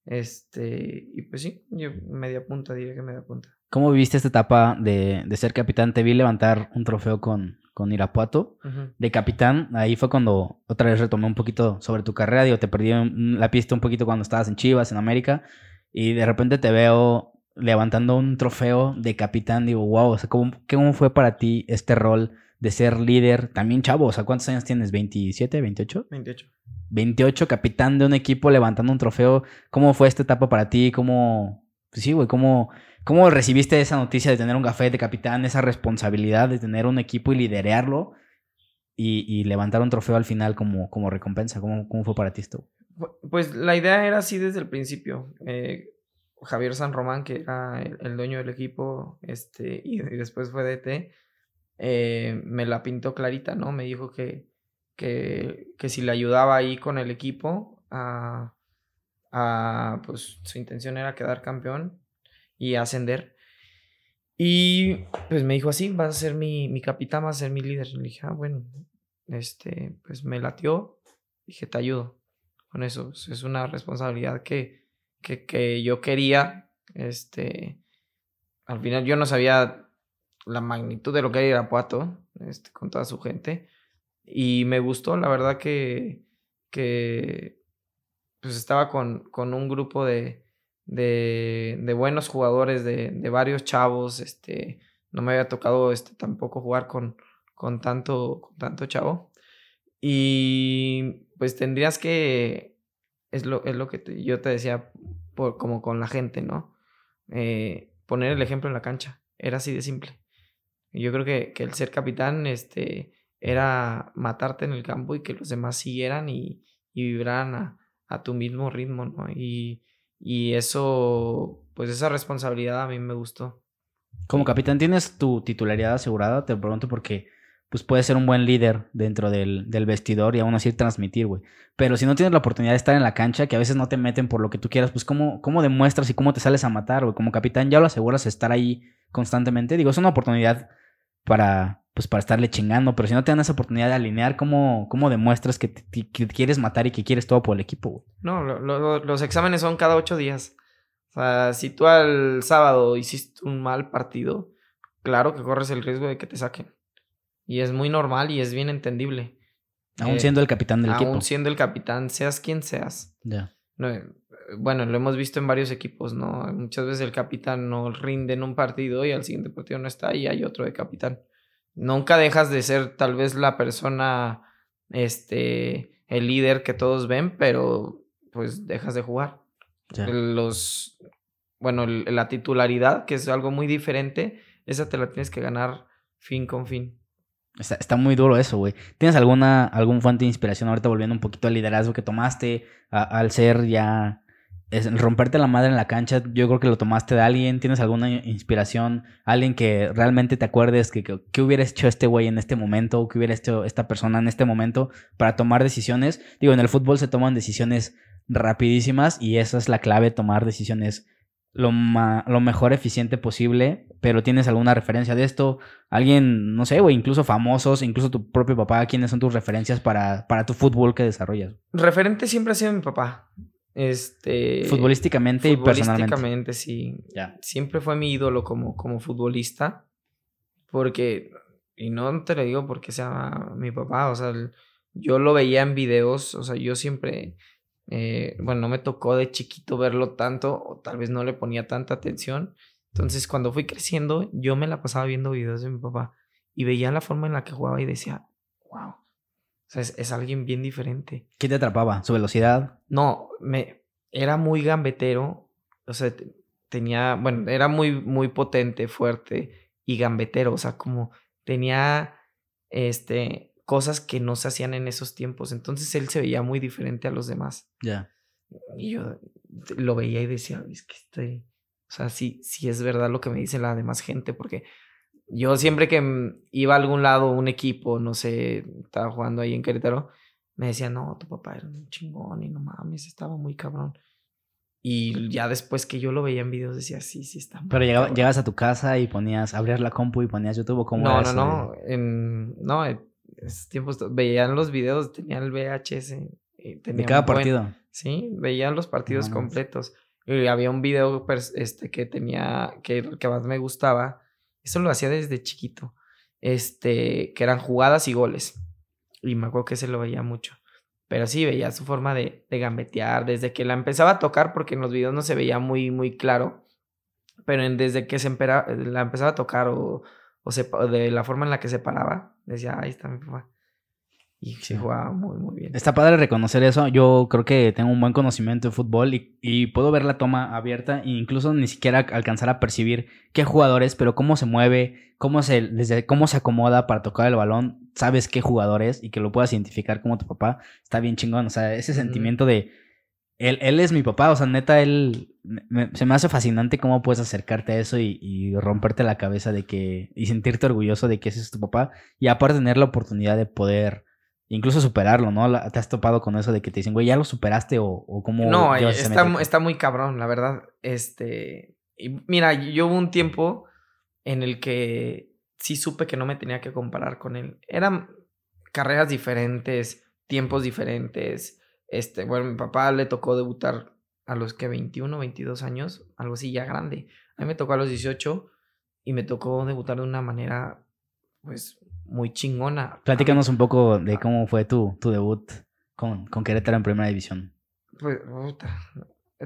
Este, y pues sí, yo media punta, diría que media punta.
¿Cómo viviste esta etapa de, de ser capitán? Te vi levantar un trofeo con, con Irapuato. De capitán, ahí fue cuando otra vez retomé un poquito sobre tu carrera. Digo, te perdí la pista un poquito cuando estabas en Chivas, en América. Y de repente te veo levantando un trofeo de capitán. Digo, wow, o sea, ¿cómo, cómo fue para ti este rol de ser líder? También chavo, o sea, ¿cuántos años tienes? ¿27, 28?
28.
28, capitán de un equipo levantando un trofeo. ¿Cómo fue esta etapa para ti? ¿Cómo, pues sí, güey, cómo, cómo recibiste esa noticia de tener un café de capitán, esa responsabilidad de tener un equipo y liderearlo y, y levantar un trofeo al final como, como recompensa? ¿Cómo, ¿Cómo fue para ti esto?
Pu- Pues la idea era así desde el principio. Eh, Javier San Román, que era el, dueño del equipo, este, y, después fue DT, eh, me la pintó clarita, ¿no? Me dijo que, que, que si le ayudaba ahí con el equipo, a, a, pues su intención era quedar campeón y ascender. Y pues me dijo así, vas a ser mi, mi capitán, vas a ser mi líder. Le dije, ah, bueno, este, pues me latió. Dije, te ayudo con eso. Es es una responsabilidad que, que, que yo quería. Este, al final yo no sabía la magnitud de lo que era Irapuato, este, con toda su gente. Y me gustó, la verdad que, que pues estaba con, con un grupo de, de, buenos jugadores, de, de varios chavos. Este, no me había tocado este, tampoco jugar con, con, tanto, con tanto chavo. Y pues tendrías que, es lo, es lo que yo te decía, por, como con la gente, ¿no? Eh, poner el ejemplo en la cancha. Era así de simple. Yo creo que, que el ser capitán este, era matarte en el campo y que los demás siguieran y, y vibraran a, a tu mismo ritmo, ¿no? Y, y eso, pues esa responsabilidad a mí me gustó.
Como capitán, ¿tienes tu titularidad asegurada? Te pregunto porque pues puedes ser un buen líder dentro del, del vestidor y aún así transmitir, güey. Pero si no tienes la oportunidad de estar en la cancha, que a veces no te meten por lo que tú quieras, pues ¿cómo, cómo demuestras y cómo te sales a matar, güey? Como capitán ya lo aseguras estar ahí constantemente. Digo, es una oportunidad para, pues, para estarle chingando, pero si no te dan esa oportunidad de alinear, ¿cómo, cómo demuestras que, te- quieres matar y que quieres todo por el equipo, güey?
No, lo- los exámenes son cada ocho días. O sea, si tú al sábado hiciste un mal partido, claro que corres el riesgo de que te saquen. Y es muy normal y es bien entendible.
Aún
Eh,
siendo el capitán del
aún
equipo.
siendo el capitán, seas quien seas.
Ya.
No, eh, bueno, lo hemos visto en varios equipos, ¿no? Muchas veces el capitán no rinde en un partido y al siguiente partido no está y hay otro de capitán. Nunca dejas de ser tal vez la persona, este, el líder que todos ven, pero pues dejas de jugar.
ya.
Los, bueno, la titularidad, que es algo muy diferente, esa te la tienes que ganar fin con fin.
Está, está muy duro eso, güey. ¿Tienes alguna algún fuente de inspiración ahorita volviendo un poquito al liderazgo que tomaste al ser ya es, romperte la madre en la cancha? Yo creo que lo tomaste de alguien. ¿Tienes alguna inspiración? Alguien que realmente te acuerdes que, que hubiera hecho este güey en este momento o que hubiera hecho esta persona en este momento para tomar decisiones. Digo, en el fútbol se toman decisiones rapidísimas y esa es la clave, tomar decisiones lo, lo mejor eficiente posible, pero tienes alguna referencia de esto, alguien, no sé, güey, incluso famosos, incluso tu propio papá, ¿quiénes son tus referencias para, para tu fútbol que desarrollas?
Referente siempre ha sido mi papá. Este.
Futbolísticamente y personalmente.
Futbolísticamente, sí.
Ya.
siempre fue mi ídolo como, como futbolista. Porque, y no te lo digo porque sea mi papá, o sea, yo lo veía en videos, o sea, yo siempre, eh, bueno, no me tocó de chiquito verlo tanto, o tal vez no le ponía tanta atención. Entonces, cuando fui creciendo, yo me la pasaba viendo videos de mi papá y veía la forma en la que jugaba y decía, wow, o sea, es, es alguien bien diferente.
¿Qué te atrapaba? ¿Su velocidad?
No, me era muy gambetero, o sea, te- tenía, bueno, era muy muy potente, fuerte y gambetero, o sea, como tenía este cosas que no se hacían en esos tiempos. Entonces él se veía muy diferente a los demás.
Ya.
Y yo lo veía y decía, es que estoy, o sea, sí, sí es verdad lo que me dice la demás gente, porque yo siempre que iba a algún lado, un equipo, no sé, estaba jugando ahí en Querétaro, me decía, no, tu papá era un chingón y no mames, estaba muy cabrón. Y ya después que yo lo veía en videos decía, sí, sí, está muy
Pero llegaba,
cabrón".
llegas a tu casa y ponías, abrías la compu y ponías YouTube o cómo
No,
era
no,
eso
no. En, no, en esos tiempos veían los videos, tenían el VHS. y
De
tenía
cada
buen-
partido.
Sí, veían los partidos completos. Y había un video pers- este, que tenía, que que más me gustaba. Eso lo hacía desde chiquito. Este, que eran jugadas y goles. Y me acuerdo que ese lo veía mucho. Pero sí, veía su forma de, de gambetear. Desde que la empezaba a tocar, porque en los videos no se veía muy, muy claro. Pero en- desde que se empera- la empezaba a tocar o, o se de la forma en la que se paraba, decía, ahí está mi papá. Y
Sí.
se jugaba muy, muy bien.
Está padre reconocer eso. Yo creo que tengo un buen conocimiento de fútbol y, y puedo ver la toma abierta e incluso ni siquiera alcanzar a percibir qué jugadores, pero cómo se mueve, cómo se, desde cómo se acomoda para tocar el balón, sabes qué jugador es y que lo puedas identificar como tu papá, está bien chingón. O sea, ese sentimiento de él, él es mi papá, o sea, neta, él me- se me hace fascinante cómo puedes acercarte a eso y, y romperte la cabeza de que, y sentirte orgulloso de que ese es tu papá y aparte tener la oportunidad de poder incluso superarlo, ¿no? ¿Te has topado con eso de que te dicen, güey, ya lo superaste o, o cómo...
No, está, está muy cabrón, la verdad. Este. Y mira, yo hubo un tiempo en el que sí supe que no me tenía que comparar con él. Eran carreras diferentes, tiempos diferentes. Este, bueno, mi papá le tocó debutar a los que 21, 22 años, algo así ya grande. A mí me tocó a los 18 y me tocó debutar de una manera, pues, muy chingona.
Platícanos un poco de cómo fue tu, tu debut con, con Querétaro en Primera División.
Pues, puta.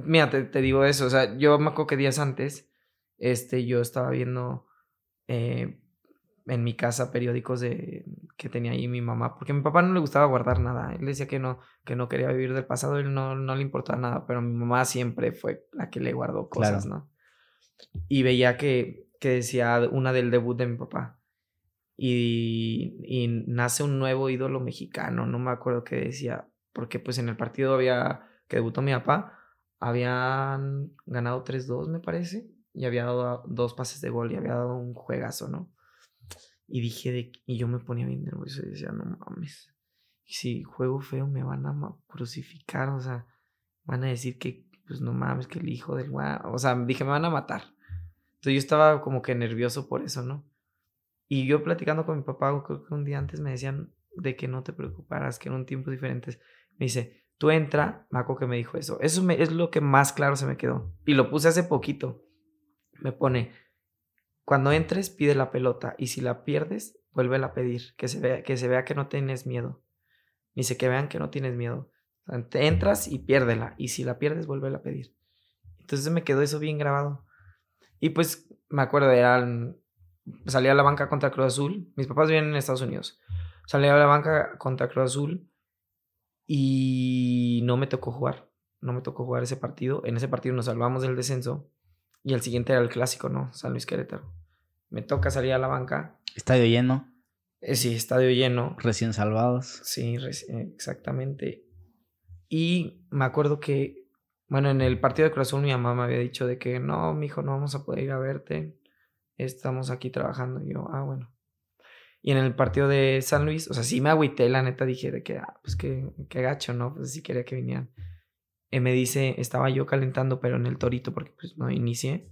Mira, te, te digo eso. O sea, yo me acuerdo que días antes, este, yo estaba viendo eh, en mi casa periódicos de que tenía ahí mi mamá, porque a mi papá no le gustaba guardar nada. Él decía que no, que no quería vivir del pasado, él no, no le importaba nada, pero mi mamá siempre fue la que le guardó cosas,
Claro.
¿no? Y veía que, que decía una del debut de mi papá. Y, y nace un nuevo ídolo mexicano, no me acuerdo qué decía, porque pues en el partido había que debutó mi papá, habían ganado 3-2, me parece, y había dado dos pases de gol y había dado un juegazo, ¿no? Y dije, de, y yo me ponía bien nervioso y decía, no mames, si juego feo me van a crucificar, o sea, van a decir que, pues no mames, que el hijo del guau, o sea, dije, me van a matar. Entonces yo estaba como que nervioso por eso, ¿no? Y yo platicando con mi papá, creo que un día antes me decían de que no te preocuparas, que eran tiempos diferentes. Me dice, tú entra, Maco que me dijo eso. Eso me- es lo que más claro se me quedó. Y lo puse hace poquito. Me pone, cuando entres, pide la pelota. Y si la pierdes, vuélvela a pedir. Que se vea que, se no tienes miedo. Me dice, que vean que no tienes miedo. Entras y piérdela. Y si la pierdes, vuélvela a pedir. Entonces me quedó eso bien grabado. Y pues me acuerdo, eran salí a la banca contra Cruz Azul. Mis papás viven en Estados Unidos. Salí a la banca contra Cruz Azul y no me tocó jugar. No me tocó jugar ese partido. En ese partido nos salvamos del descenso y el siguiente era el clásico, ¿no? San Luis Querétaro. Me toca salir a la banca.
Estadio lleno,
Eh, sí, estadio lleno.
recién salvados.
Sí, reci- eh, exactamente. Y me acuerdo que, bueno, en el partido de Cruz Azul mi mamá me había dicho de que no, mijo, no vamos a poder ir a verte. Estamos aquí trabajando. Y yo, ah, bueno. Y en el partido de San Luis, o sea, sí me agüité, la neta dije de que, ah, pues qué, qué gacho, ¿no? Pues sí quería que vinieran. Y me dice, estaba yo calentando, pero en el torito, porque pues no inicié.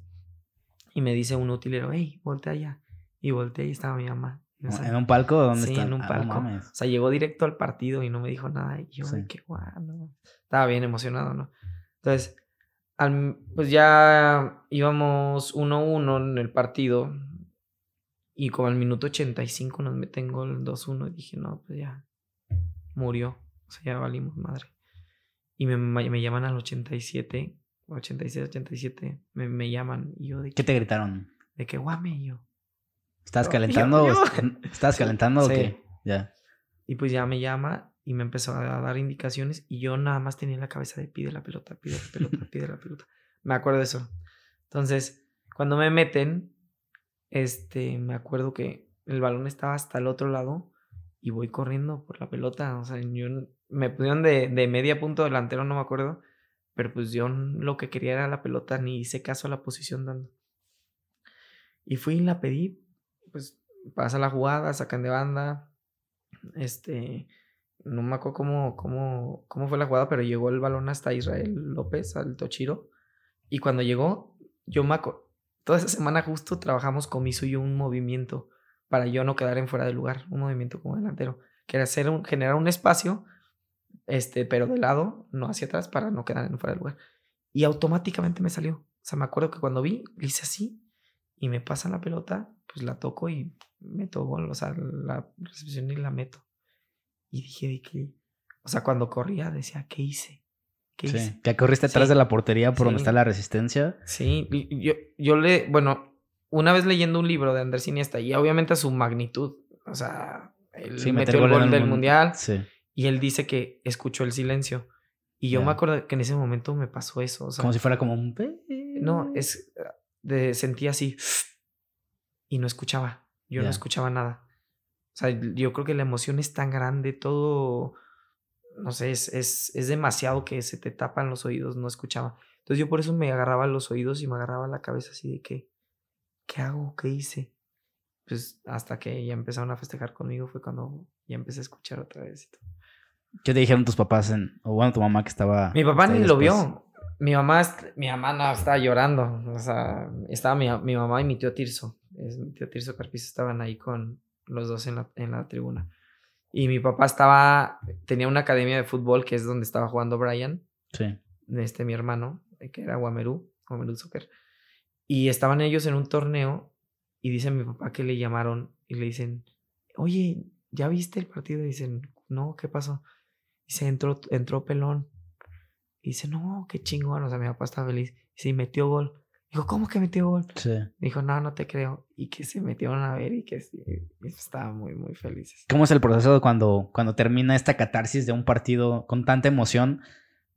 Y me dice un utilero, hey, voltea allá. Y volteé y estaba mi mamá. O sea,
¿En un palco? ¿Dónde
sí,
está?
en un
Ah, no
palco.
mames.
O sea, llegó directo al partido y no me dijo nada. Y yo,
Sí.
"Ay, qué guay, no". Estaba bien emocionado, ¿no? Entonces, al- pues ya íbamos 1-1 en el partido. Y como al minuto 85 nos meten gol 2-1. Y dije, no, pues ya murió. O sea, ya valimos madre. Y me, me llaman al 87, 86, 87. Me, me llaman. Y yo, ¿de
¿Qué
qué?
te gritaron?
¿De qué guame? Y yo,
¿Estás calentando? o
yo-
est- ¿Estás *laughs* calentando o
Sí.
qué? Ya.
Y pues ya me llama y me empezó a dar indicaciones y yo nada más tenía en la cabeza de pide la pelota, pide la pelota, pide la pelota. *laughs* Me acuerdo de eso. Entonces, cuando me meten, este, me acuerdo que el balón estaba hasta el otro lado y voy corriendo por la pelota. O sea, yo me pusieron de, de media punto delantero, no me acuerdo. Pero pues yo lo que quería era la pelota, ni hice caso a la posición dando. Y fui y la pedí, pues pasa la jugada, sacan de banda. Este, no me acuerdo cómo, cómo, cómo fue la jugada, pero llegó el balón hasta Israel López, al Tochiro. Y cuando llegó, yo me acuerdo, toda esa semana justo trabajamos con y un movimiento para yo no quedar en fuera de lugar, un movimiento como delantero, que era hacer un, generar un espacio, este, pero de lado, no hacia atrás, para no quedar en fuera de lugar. Y automáticamente me salió. O sea, me acuerdo que cuando vi, le hice así y me pasan la pelota, pues la toco y meto gol, o sea, la recepción y la meto. Y dije de que, o sea, cuando corría decía, ¿qué hice? ¿Qué
Sí.
hice?
Que corriste atrás de la portería por donde está la resistencia.
Sí, yo, yo le, bueno, una vez leyendo un libro de Andrés Iniesta y obviamente a su magnitud, o sea, él
Sí,
metió el
gol en
gol
el
del
mun-
mundial
Sí.
Y él dice que escuchó el silencio. Y yo me acuerdo que en ese momento me pasó eso, o sea,
Como si fuera como un...
no, es, de, sentía así y no escuchaba, yo no escuchaba nada. O sea, yo creo que la emoción es tan grande, todo, no sé, es, es, es demasiado que se te tapan los oídos, no escuchaba. Entonces yo por eso me agarraba los oídos y me agarraba la cabeza así de que, ¿qué hago? ¿Qué hice? Pues hasta que ya empezaron a festejar conmigo fue cuando ya empecé a escuchar otra vez. y todo.
¿Qué te dijeron tus papás en... o bueno, tu mamá que estaba...
Mi papá ni lo
después?
vio. Mi mamá, mi mamá no, estaba llorando. O sea, estaba mi, mi mamá y mi tío Tirso. Es, mi tío Tirso Carpizo estaban ahí con los dos en la, en la tribuna. Y mi papá estaba, tenía una academia de fútbol que es donde estaba jugando Brian,
Sí.
este mi hermano, que era Guamerú, Guamerú Soccer. Y estaban ellos en un torneo y dice mi papá que le llamaron y le dicen, oye, ¿ya viste el partido? Y dicen, no, ¿qué pasó? Dice, entró, entró pelón. Y dice, no, qué chingón. O sea, mi papá estaba feliz. Y sí, metió gol. Dijo, ¿cómo que metió gol?
Sí.
Dijo, no, no te creo. Y que se metieron a ver y que sí, y estaban muy, muy felices.
¿Cómo es el proceso de cuando, cuando termina esta catarsis de un partido con tanta emoción?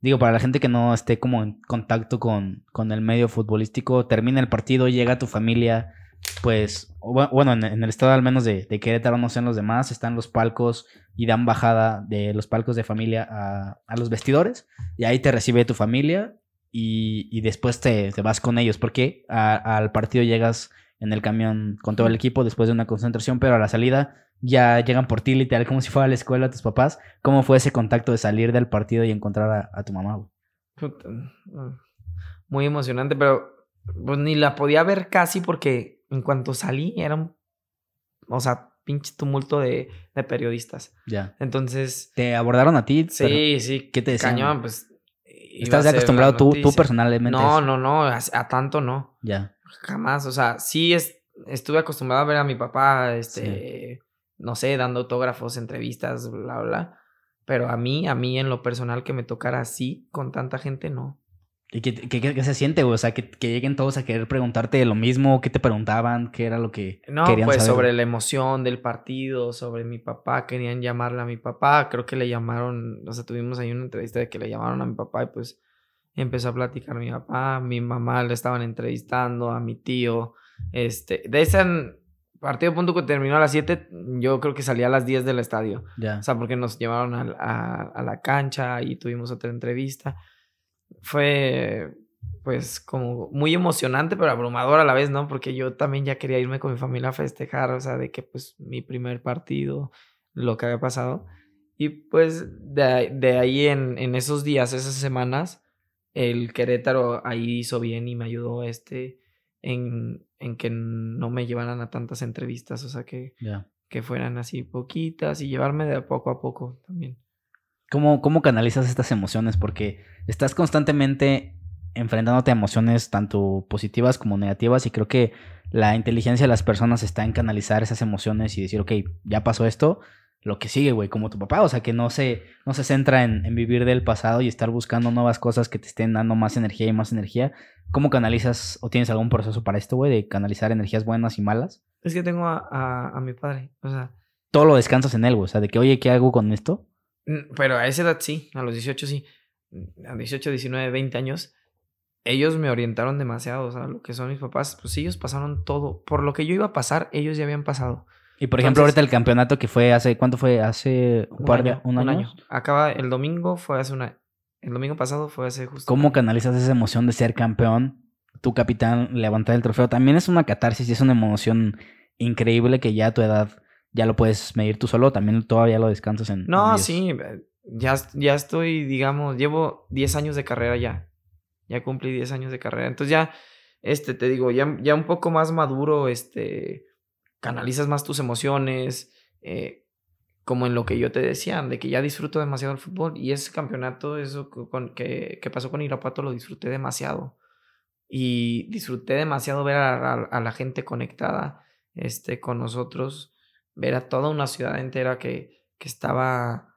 Digo, para la gente que no esté como en contacto con, con el medio futbolístico, termina el partido, llega tu familia, pues, bueno, en, el estado al menos de, de Querétaro, no sé en los demás, están los palcos y dan bajada de los palcos de familia a, a los vestidores y ahí te recibe tu familia y, y después te, te vas con ellos, porque al partido llegas en el camión con todo el equipo después de una concentración, pero a la salida ya llegan por ti literal como si fuera a la escuela tus papás. ¿Cómo fue ese contacto de salir del partido y encontrar a, tu mamá?
mm, Muy emocionante, pero pues ni la podía ver casi porque en cuanto salí era un, o sea, pinche tumulto de, de periodistas.
Ya.
Entonces,
¿Te abordaron a ti?
Sí, sí.
¿qué te decían?
Cañón, pues.
¿Estás acostumbrado tú, tú personalmente?
No, no, no, a, a tanto no.
Ya.
Jamás. O sea, sí es, estuve acostumbrado a ver a mi papá, este, no sé, dando autógrafos, entrevistas, bla, bla. Pero a mí, a mí en lo personal que me tocara así, con tanta gente, no.
¿Y qué, qué- qué- qué se siente, güey? O sea, que, que lleguen todos a querer preguntarte lo mismo, ¿qué te preguntaban? ¿Qué era lo que
No,
querían
pues
saber?
sobre la emoción del partido, sobre mi papá, querían llamarle a mi papá, creo que le llamaron, o sea, tuvimos ahí una entrevista de que le llamaron a mi papá y pues empezó a platicar mi papá, mi mamá le estaban entrevistando, a mi tío, este, de ese partido punto que terminó a las 7, yo creo que salía a las 10 del estadio,
Ya.
o sea, porque nos llevaron a, a- a la cancha y tuvimos otra entrevista. Fue, pues, como muy emocionante, pero abrumador a la vez, ¿no? Porque yo también ya quería irme con mi familia a festejar, o sea, de que, pues, mi primer partido, lo que había pasado. Y, pues, de, ahí- de ahí en, en esos días, esas semanas, el Querétaro ahí hizo bien y me ayudó, este, en, en que no me llevaran a tantas entrevistas, o sea, que que fueran así poquitas y llevarme de poco a poco también.
¿Cómo, ¿Cómo canalizas estas emociones? Porque estás constantemente enfrentándote a emociones tanto positivas como negativas y creo que la inteligencia de las personas está en canalizar esas emociones y decir, ok, ya pasó esto, lo que sigue, güey, como tu papá, o sea, que no se, no se centra en, en vivir del pasado y estar buscando nuevas cosas que te estén dando más energía y más energía. ¿Cómo canalizas o tienes algún proceso para esto, güey, de canalizar energías buenas y malas?
Es que tengo a, a, a mi padre, o sea,
Todo lo descansas en él, güey, o sea, de que, oye, ¿qué hago con esto?
Mm, pero a esa edad sí, a los 18 sí, Mm, a 18, 19, 20 años, ellos me orientaron demasiado, o sea, lo que son mis papás, pues ellos pasaron todo, por lo que yo iba a pasar, ellos ya habían pasado.
Y por ejemplo, ahorita el campeonato que fue hace, ¿cuánto fue? Hace un, par de, un, año.
Acaba el domingo, fue hace una, el domingo pasado fue hace justo.
¿Cómo canalizas esa emoción de ser campeón? Tu capitán levantar el trofeo. También es una catarsis y es una emoción increíble que ya a tu edad ya lo puedes medir tú solo. También todavía lo descansas en.
No, sí. Ya, ya estoy, digamos, llevo 10 años de carrera ya. Ya cumplí 10 años de carrera. Entonces ya, este, te digo, ya, ya un poco más maduro, este, canalizas más tus emociones. Eh, como en lo que yo te decía, de que ya disfruto demasiado el fútbol. Y ese campeonato, eso que, que pasó con Irapuato, lo disfruté demasiado. Y disfruté demasiado ver a, la gente conectada este, con nosotros, ver a toda una ciudad entera que, que estaba,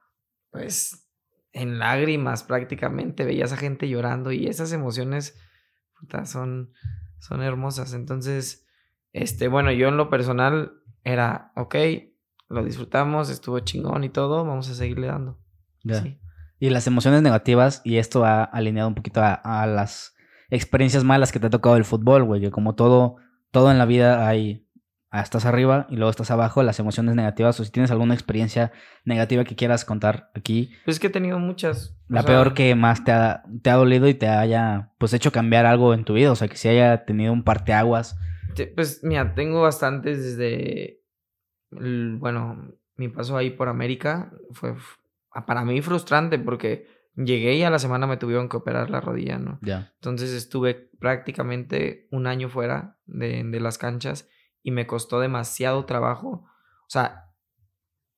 pues, en lágrimas prácticamente. Veías a gente llorando y esas emociones son, son hermosas. Entonces, este, bueno, yo en lo personal era, ok, lo disfrutamos, estuvo chingón y todo, vamos a seguirle dando.
Y las emociones negativas, y esto ha alineado un poquito a, las experiencias malas que te ha tocado el fútbol, güey, que como todo, todo en la vida hay, estás arriba y luego estás abajo, las emociones negativas, o si tienes alguna experiencia negativa que quieras contar aquí.
Pues es que he tenido muchas.
La peor que más te ha, te ha dolido y te haya, pues, hecho cambiar algo en tu vida, o sea, que si haya tenido un parteaguas.
Pues, mira, tengo bastantes desde bueno, mi paso ahí por América fue para mí frustrante porque llegué y a la semana me tuvieron que operar la rodilla, ¿no?
Ya.
Entonces estuve prácticamente un año fuera de, de las canchas y me costó demasiado trabajo. O sea,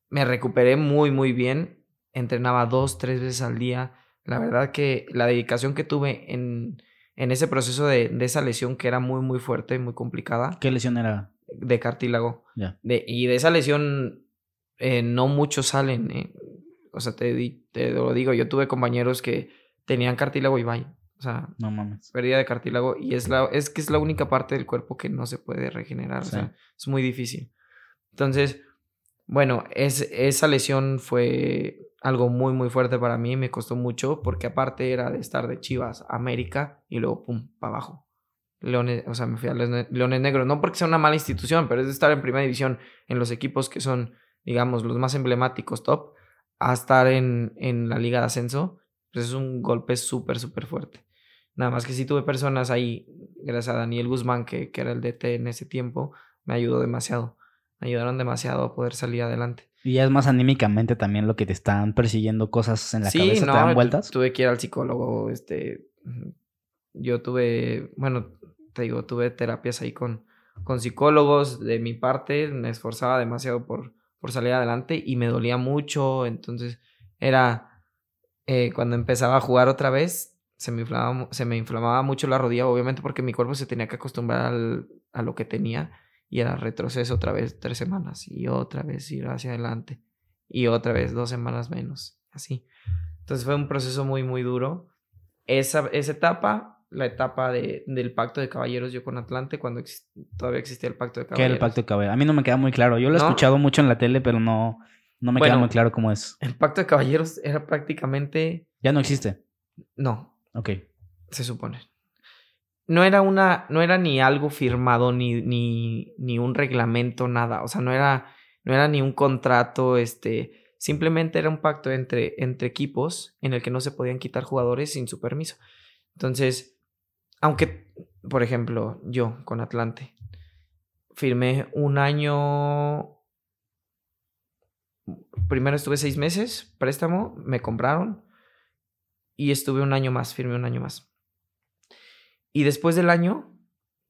me recuperé muy, muy bien. Entrenaba dos, tres veces al día. La verdad que la dedicación que tuve en, en ese proceso de, de, esa lesión que era muy, muy fuerte, muy complicada.
¿Qué lesión era?
de cartílago. De, y de esa lesión eh, no muchos salen. Eh. O sea, te, te, lo digo, yo tuve compañeros que tenían cartílago y bye. O sea,
no mames.
pérdida de cartílago. Y es, la, es que es la única parte del cuerpo que no se puede regenerar. O sea, es muy difícil. Entonces, bueno, es, esa lesión fue algo muy, muy fuerte para mí. Me costó mucho porque aparte era de estar de Chivas, América y luego, pum, para abajo. Leones, o sea, me fui a Leones Negros, no porque sea una mala institución, pero es de estar en primera división en los equipos que son, digamos, los más emblemáticos, top, a estar en, en la liga de ascenso, pues es un golpe súper, súper fuerte. Nada más que si tuve personas ahí, gracias a Daniel Guzmán, que, que era el DT en ese tiempo, me ayudó demasiado. Me ayudaron demasiado a poder salir adelante.
Y es más anímicamente también lo que te están persiguiendo cosas en la cabeza, te dan vueltas.
Tuve que ir al psicólogo, este, yo tuve, bueno, te digo, tuve terapias ahí con, con psicólogos de mi parte, me esforzaba demasiado por, por salir adelante y me dolía mucho, entonces era eh, cuando empezaba a jugar otra vez, se me, inflamaba, se me inflamaba mucho la rodilla, obviamente porque mi cuerpo se tenía que acostumbrar a lo que tenía y era retroceso otra vez tres semanas y otra vez ir hacia adelante y otra vez dos semanas menos, así. Entonces fue un proceso muy, muy duro. Esa, esa etapa la etapa de, del pacto de caballeros yo con Atlante cuando todavía existía el pacto de caballeros.
¿Qué era el pacto de caballeros? A mí no me queda muy claro. Yo lo he escuchado mucho en la tele, pero no, no me queda muy claro cómo es.
El pacto de caballeros era prácticamente...
Ya no existe.
No.
Ok.
Se supone. No era una, no era ni algo firmado, ni, ni, ni un reglamento, nada. O sea, no era, no era ni un contrato, este, simplemente era un pacto entre, entre equipos en el que no se podían quitar jugadores sin su permiso. Entonces, aunque, por ejemplo, yo con Atlante firmé un año. Primero estuve seis meses, préstamo, me compraron y estuve un año más, firmé un año más. Y después del año,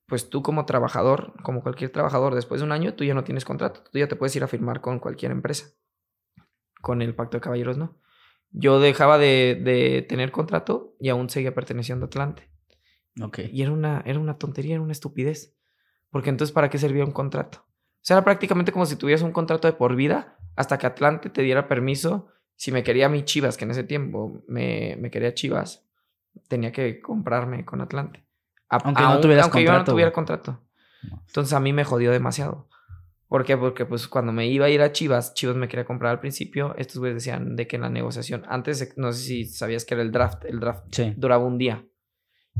pues tú como trabajador, como cualquier trabajador, después de un año tú ya no tienes contrato, tú ya te puedes ir a firmar con cualquier empresa. Con el pacto de caballeros, ¿no? Yo dejaba de, de tener contrato y aún seguía perteneciendo a Atlante. Y era una, era una tontería, era una estupidez. Porque entonces, ¿para qué servía un contrato? O sea, era prácticamente como si tuvieras un contrato de por vida hasta que Atlante te diera permiso. Si me quería mi Chivas, que en ese tiempo me, me quería Chivas, tenía que comprarme con Atlante.
aunque no tuvieras aunque yo no
tuviera contrato. Entonces a mí me jodió demasiado. ¿Por qué? Porque pues cuando me iba a ir a Chivas, Chivas me quería comprar al principio, estos güeyes decían de que en la negociación, antes no sé si sabías que era el draft, el draft duraba un día.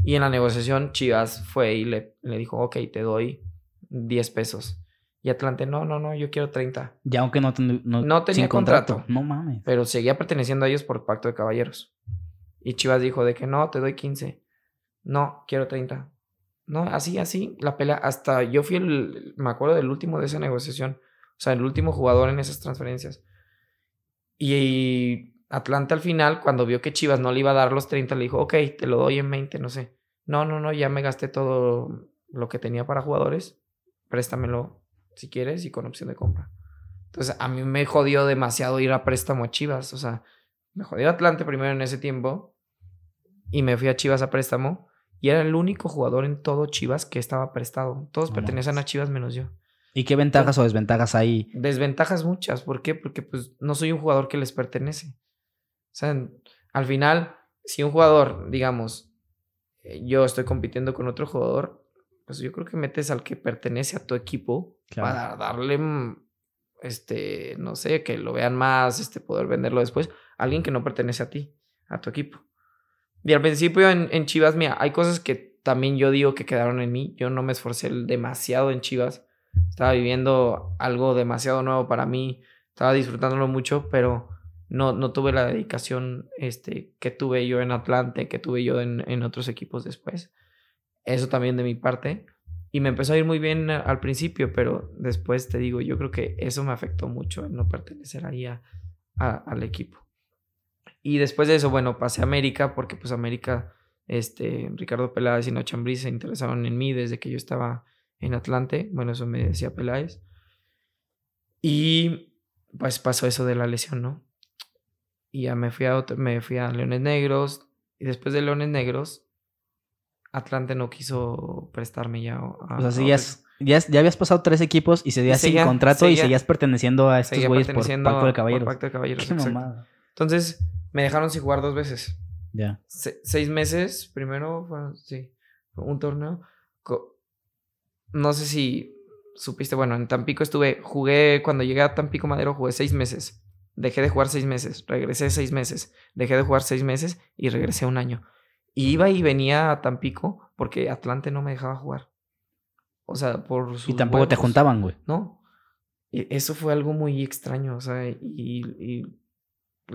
Y en la negociación, Chivas fue y le, le dijo, ok, te doy 10 pesos. Y Atlante, no, no, no, yo quiero 30.
Ya aunque no, ten- no,
No tenía
sin
contrato.
No mames.
Pero seguía perteneciendo a ellos por pacto de caballeros. Y Chivas dijo de que no, te doy 15. No, quiero 30. No, así, así, la pelea. Hasta yo fui el, me acuerdo del último de esa negociación. O sea, el último jugador en esas transferencias. Y Atlanta al final, cuando vio que Chivas no le iba a dar los 30, le dijo, ok, te lo doy en 20, no sé. No, no, no, ya me gasté todo lo que tenía para jugadores. Préstamelo si quieres y con opción de compra. Entonces, a mí me jodió demasiado ir a préstamo a Chivas. O sea, me jodió Atlante primero en ese tiempo y me fui a Chivas a préstamo. Y era el único jugador en todo Chivas que estaba prestado. Todos
No
pertenecen a Chivas menos yo.
¿Y qué ventajas o desventajas hay?
Desventajas muchas. ¿Por qué? Porque pues no soy un jugador que les pertenece. O sea, al final, si un jugador, digamos, eh, yo estoy compitiendo con otro jugador, pues yo creo que metes al que pertenece a tu equipo
Claro.
para darle, mm, este, no sé, que lo vean más, este, poder venderlo después. a Alguien que no pertenece a ti, a tu equipo. Y al principio en, en Chivas, mira, hay cosas que también yo digo que quedaron en mí. Yo no me esforcé demasiado en Chivas. Estaba viviendo algo demasiado nuevo para mí. Estaba disfrutándolo mucho, pero no, no tuve la dedicación este, que tuve yo en Atlante, que tuve yo en, en otros equipos después. Eso también de mi parte. Y me empezó a ir muy bien al principio, pero después te digo, yo creo que eso me afectó mucho no pertenecer ahí a- a- al equipo. Y después de eso, bueno, pasé a América, porque pues América, este, Ricardo Peláez y Ambriz se interesaron en mí desde que yo estaba en Atlante. Bueno, eso me decía Peláez. Y pues pasó eso de la lesión, ¿no? Y ya me fui a me fui a Leones Negros. Y después de Leones Negros, Atlante no quiso prestarme ya. a-
O sea, ya, ya habías pasado tres equipos y seguías sin
seguía-
contrato y
seguía-
seguías perteneciendo a estos güeyes por pacto de
por
caballeros.
Pacto de Caballeros,
Qué
exacto.
mamada.
Entonces, me dejaron sin jugar dos veces.
Ya.
Se- seis meses, primero, fueron, sí, un torneo. No sé si supiste, bueno, en Tampico estuve, jugué, cuando llegué a Tampico Madero jugué seis meses. Dejé de jugar seis meses, regresé seis meses, dejé de jugar seis meses y regresé un año. Y iba y venía a Tampico porque Atlante no me dejaba jugar. O sea, por
Y tampoco te juntaban, güey.
¿no? Y eso fue algo muy extraño, o sea, y, y,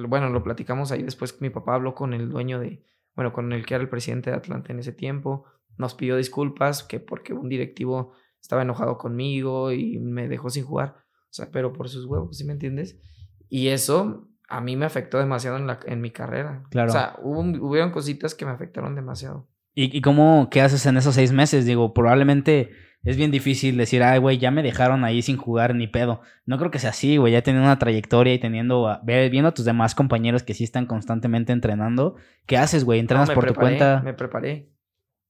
bueno, lo platicamos ahí después. Mi papá habló con el dueño de, bueno, con el que era el presidente de Atlanta en ese tiempo. Nos pidió disculpas que porque un directivo estaba enojado conmigo y me dejó sin jugar, o sea, pero por sus huevos, ¿sí me entiendes? Y eso a mí me afectó demasiado en, la, en mi carrera.
Claro.
O sea, hubo, hubieron cositas que me afectaron demasiado.
¿Y, y cómo, qué haces en esos seis meses? Digo, probablemente es bien difícil decir, ay, güey, ya me dejaron ahí sin jugar ni pedo. No creo que sea así, güey, ya teniendo una trayectoria y teniendo, a- viendo a tus demás compañeros que sí están constantemente entrenando. ¿Qué haces, güey? ¿Entrenas
No,
por tu cuenta?
Me preparé.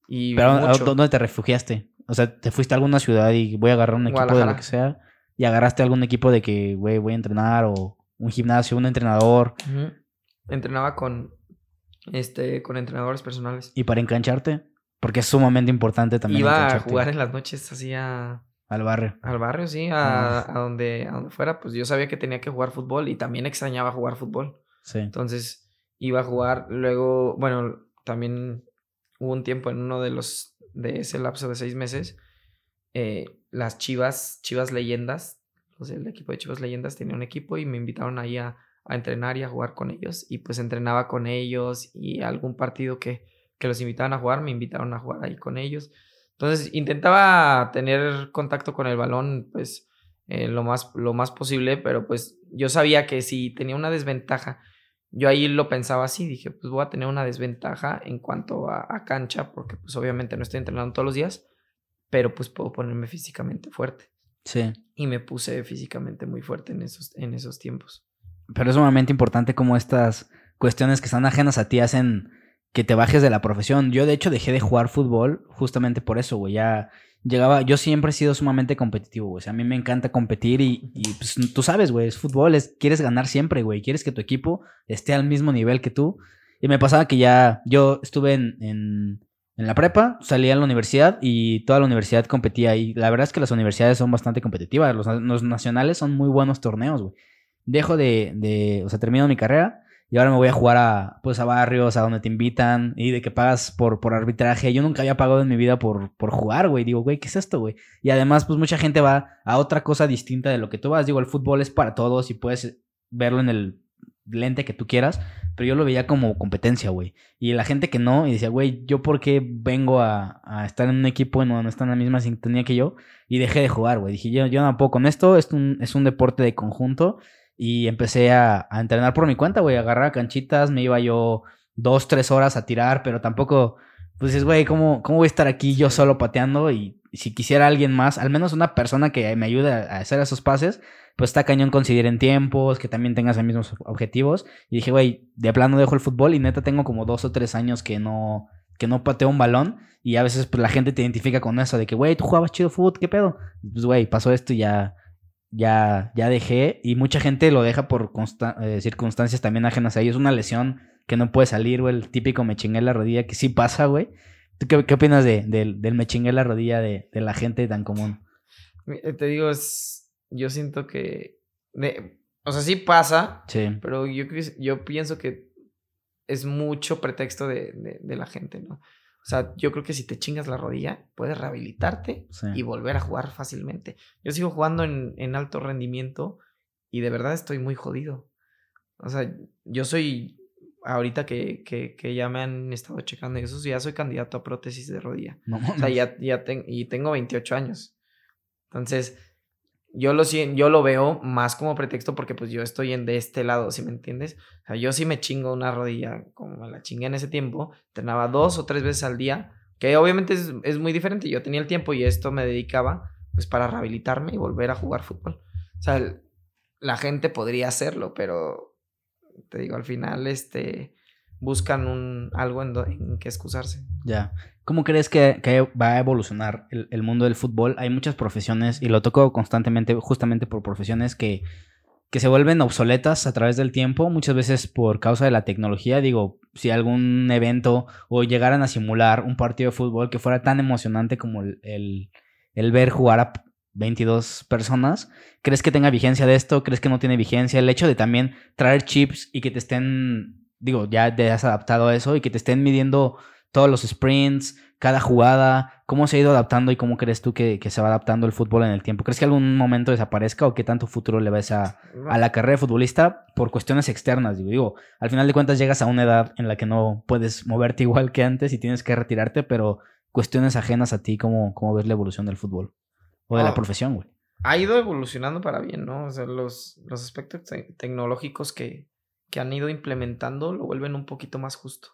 Y
Pero ¿a-
mucho.
¿dónde te refugiaste? O sea, te fuiste a alguna ciudad y voy a agarrar un equipo de lo que sea. Y agarraste algún equipo de que, güey, voy a entrenar o un gimnasio, un entrenador.
Entrenaba con este con entrenadores personales.
Y para engancharte, porque es sumamente importante también
Iba a
engancharte
jugar en las noches así a-
al barrio.
al barrio, sí, a, a donde, a donde fuera. Pues yo sabía que tenía que jugar fútbol y también extrañaba jugar fútbol.
Sí.
Entonces iba a jugar. Luego, bueno, también hubo un tiempo en uno de los de ese lapso de seis meses. eh, las Chivas, Chivas Leyendas, o sea, el equipo de Chivas Leyendas tenía un equipo y me invitaron ahí a, a entrenar y a jugar con ellos. Y pues entrenaba con ellos y algún partido que, que los invitaban a jugar, me invitaron a jugar ahí con ellos. Entonces intentaba tener contacto con el balón, pues eh, lo, más, lo más posible, pero pues yo sabía que si tenía una desventaja, yo ahí lo pensaba así, dije, pues voy a tener una desventaja en cuanto a, a cancha, porque pues obviamente no estoy entrenando todos los días, pero pues puedo ponerme físicamente fuerte.
Sí.
Y me puse físicamente muy fuerte en esos, en esos tiempos.
Pero es sumamente importante cómo estas cuestiones que están ajenas a ti hacen que te bajes de la profesión. Yo, de hecho, dejé de jugar fútbol justamente por eso, güey. Ya llegaba. Yo siempre he sido sumamente competitivo, güey. O sea, a mí me encanta competir y, y, pues tú sabes, güey, es fútbol, es, quieres ganar siempre, güey. Quieres que tu equipo esté al mismo nivel que tú. Y me pasaba que ya yo estuve en, en, en la prepa, salí a la universidad y toda la universidad competía. Y la verdad es que las universidades son bastante competitivas. Los, los nacionales son muy buenos torneos, güey. Dejo de, de, o sea, termino mi carrera y ahora me voy a jugar a, pues, a barrios, a donde te invitan y de que pagas por, por arbitraje. Yo nunca había pagado en mi vida por, por jugar, güey. Digo, güey, ¿qué es esto, güey? Y además, pues mucha gente va a otra cosa distinta de lo que tú vas. Digo, el fútbol es para todos y puedes verlo en el lente que tú quieras, pero yo lo veía como competencia, güey. Y la gente que no, y decía, güey, ¿yo por qué vengo a, estar en un equipo en donde no están en la misma sintonía que yo? Y dejé de jugar, güey. Dije, yo, yo no puedo con esto, es un, es un deporte de conjunto y empecé a, entrenar por mi cuenta, güey. Agarrar canchitas, me iba yo dos, tres horas a tirar, pero tampoco, pues dices, güey, ¿cómo, ¿cómo voy a estar aquí yo solo pateando? Y, si quisiera alguien más, al menos una persona que me ayude a hacer esos pases, pues está cañón conseguir en tiempos, que también tengas los mismos objetivos. Y dije, güey, de plano dejo el fútbol y neta tengo como dos o tres años que no, que no pateo un balón. Y a veces pues la gente te identifica con eso de que, güey, tú jugabas chido fútbol, ¿qué pedo? Pues, güey, pasó esto y ya ya, ya dejé y mucha gente lo deja por eh, circunstancias también ajenas a ellos. Es una lesión que no puede salir, güey. El típico me chingué la rodilla, que sí pasa, güey. ¿Tú qué, opinas de, del me chingué la rodilla de, la gente tan común?
Eh, te digo, es, yo siento que... o sea, sí pasa, sí. pero yo, yo pienso que es mucho pretexto de, de la gente, ¿no? O sea, yo creo que si te chingas la rodilla, puedes rehabilitarte y volver a jugar fácilmente. Yo sigo jugando en, alto rendimiento y de verdad estoy muy jodido. O sea, yo soy, ahorita que, que, ya me han estado checando y eso, ya soy candidato a prótesis de rodilla. o sea, ya, ya y tengo 28 años. Entonces, yo lo, yo lo veo más como pretexto porque pues yo estoy en de este lado, ¿sí me entiendes? O sea, yo sí me chingo una rodilla como la chingué en ese tiempo, entrenaba dos o tres veces al día, que obviamente es, es, muy diferente, yo tenía el tiempo y esto me dedicaba pues para rehabilitarme y volver a jugar fútbol. O sea, la gente podría hacerlo, pero te digo, al final este buscan un algo en, en que excusarse.
Ya. ¿Cómo crees que, va a evolucionar el, mundo del fútbol? Hay muchas profesiones, y lo toco constantemente, justamente por profesiones que, se vuelven obsoletas a través del tiempo, muchas veces por causa de la tecnología. Digo, si algún evento o llegaran a simular un partido de fútbol que fuera tan emocionante como el, el ver jugar a 22 personas, ¿crees que tenga vigencia de esto? ¿Crees que no tiene vigencia? El hecho de también traer chips y que te estén, digo, ya te has adaptado a eso y que te estén midiendo todos los sprints, cada jugada, cómo se ha ido adaptando y cómo crees tú que, se va adaptando el fútbol en el tiempo. ¿Crees que algún momento desaparezca o qué tanto futuro le ves a, la carrera de futbolista por cuestiones externas? Digo, digo, al final de cuentas llegas a una edad en la que no puedes moverte *laughs* igual que antes y tienes que retirarte, pero cuestiones ajenas a ti, ¿cómo, cómo ves la evolución del fútbol? O de la profesión, güey.
Ha ido evolucionando para bien, ¿no? O sea, los, los aspectos tecnológicos que, que han ido implementando lo vuelven un poquito más justo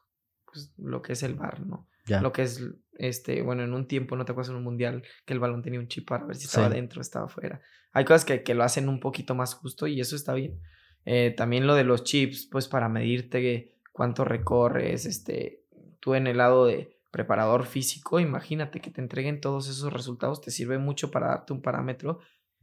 pues, lo que es el bar, ¿no? Lo que es, este, bueno, en un tiempo, no te acuerdas en un mundial, que el balón tenía un chip para ver si estaba dentro o estaba fuera. Hay cosas que, que, lo hacen un poquito más justo y eso está bien. Eh, también lo de los chips, pues para medirte cuánto recorres, este, tú en el lado de preparador físico, imagínate que te entreguen todos esos resultados, te sirve mucho para darte un parámetro,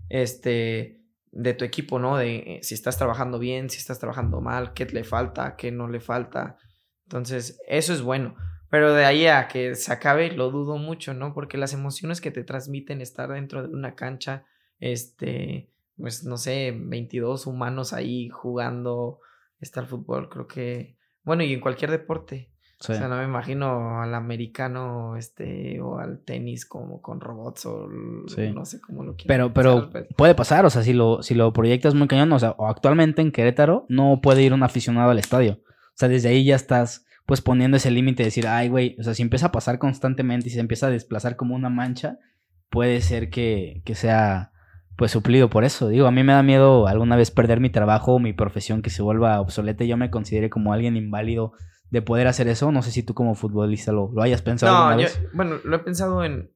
este, de tu equipo, ¿no? De eh, si estás trabajando bien, si estás trabajando mal, qué le falta, qué no le falta, entonces, eso es bueno. Pero de ahí a que se acabe, lo dudo mucho, ¿no? Porque las emociones que te transmiten estar dentro de una cancha, este, pues no sé, 22 humanos ahí jugando, está el fútbol, creo que, bueno, y en cualquier deporte. O sea, no me imagino al americano, este, o al tenis como con robots o no sé cómo lo
quieran. Pero, pero puede pasar, o sea, si lo, si lo proyectas muy cañón, o sea, o actualmente en Querétaro no puede ir un aficionado al estadio. O sea, desde ahí ya estás pues poniendo ese límite de decir, ay, güey, o sea, si empieza a pasar constantemente y se empieza a desplazar como una mancha, puede ser que, que sea pues suplido por eso. Digo, a mí me da miedo alguna vez perder mi trabajo o mi profesión que se vuelva obsoleta y yo me considere como alguien inválido de poder hacer eso. No sé si tú como futbolista lo, lo hayas pensado. No, alguna vez.
bueno, lo he pensado en,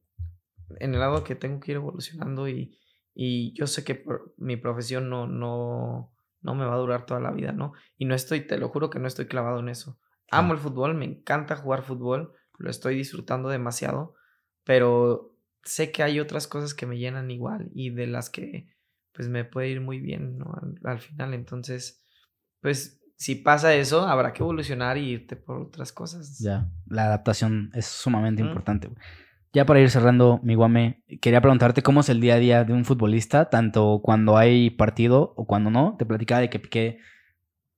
en el lado que tengo que ir evolucionando y, y yo sé que mi profesión no, no, no me va a durar toda la vida, ¿no? Y no estoy, te lo juro que no estoy clavado en eso. Amo el fútbol, me encanta jugar fútbol, lo estoy disfrutando demasiado, pero sé que hay otras cosas que me llenan igual y de las que pues me puede ir muy bien, ¿no? Al, final, entonces, pues si pasa eso, habrá que evolucionar y irte por otras cosas.
Ya, la adaptación es sumamente importante. Ya para ir cerrando, mi guame, quería preguntarte cómo es el día a día de un futbolista, tanto cuando hay partido o cuando no. Te platicaba de que Piqué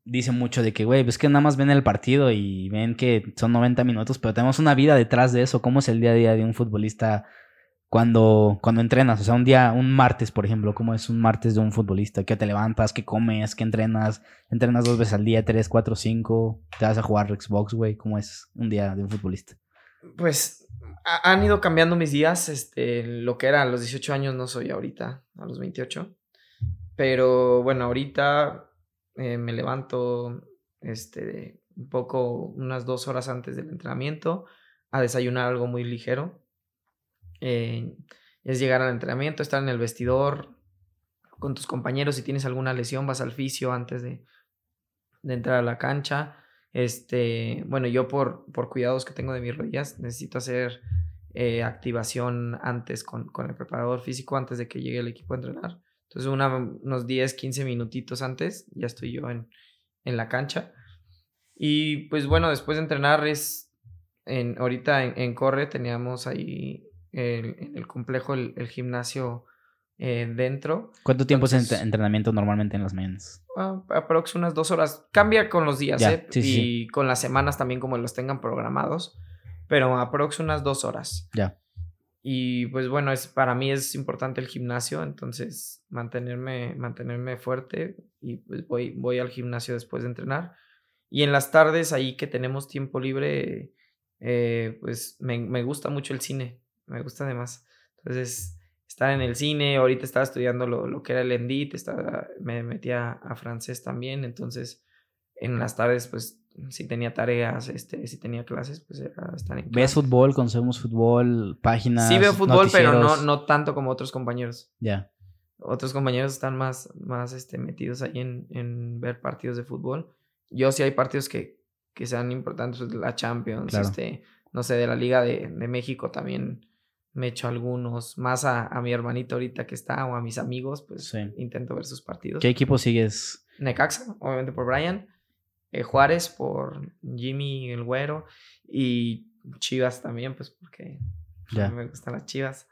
dice mucho de que, güey, pues que nada más ven el partido y ven que son 90 minutos, pero tenemos una vida detrás de eso. ¿Cómo es el día a día de un futbolista cuando, cuando entrenas? O sea, un día, un martes, por ejemplo, ¿cómo es un martes de un futbolista? ¿Qué te levantas? ¿Qué comes? ¿Qué entrenas? ¿Entrenas dos veces al día? ¿Tres, cuatro, cinco? ¿Te vas a jugar Xbox, güey? ¿Cómo es un día de un futbolista?
Pues han ido cambiando mis días. Este, lo que era a los 18 años no soy ahorita, a los 28. Pero bueno, ahorita eh, me levanto este, un poco, unas dos horas antes del entrenamiento, a desayunar algo muy ligero. Eh, es llegar al entrenamiento, estar en el vestidor con tus compañeros. Si tienes alguna lesión, vas al fisio antes de, de entrar a la cancha. Este, bueno, yo por, por cuidados que tengo de mis rodillas, necesito hacer eh, activación antes con, con, el preparador físico, antes de que llegue el equipo a entrenar. Entonces, unos 10, 15 minutitos antes, ya estoy yo en, en, la cancha. Y pues bueno, después de entrenar es, en, ahorita en, Corre teníamos ahí en el complejo el gimnasio eh, dentro.
¿Cuánto tiempo es entrenamiento normalmente en las mañanas?
Uh, aproximadamente unas dos horas. Cambia con los días, ¿eh? y con las semanas también como los tengan programados. Pero aproximadamente unas dos horas.
Ya.
Y pues bueno, es, para mí es importante el gimnasio, entonces mantenerme, mantenerme fuerte y pues voy, voy al gimnasio después de entrenar. Y en las tardes, ahí que tenemos tiempo libre, eh, pues me, me, gusta mucho el cine, me gusta además. Entonces, estar en el cine, ahorita estaba estudiando lo, lo que era el ENDIT, estaba, me metía a francés también, entonces en las tardes pues si tenía tareas, este, si tenía clases, pues era estar en
¿Ves fútbol? ¿Consumimos fútbol? ¿Páginas?
Sí veo fútbol, pero no, no tanto como otros compañeros.
Ya.
Otros compañeros están más, más este, metidos ahí en, en, ver partidos de fútbol. Yo sí hay partidos que, que sean importantes, la Champions, este, no sé, de la Liga de, de México también me echo algunos, más a, a, mi hermanito ahorita que está o a mis amigos, pues intento ver sus partidos.
¿Qué equipo sigues?
Necaxa, obviamente por Brian. Eh, Juárez por Jimmy el Güero y Chivas también, pues porque ya. me gustan las Chivas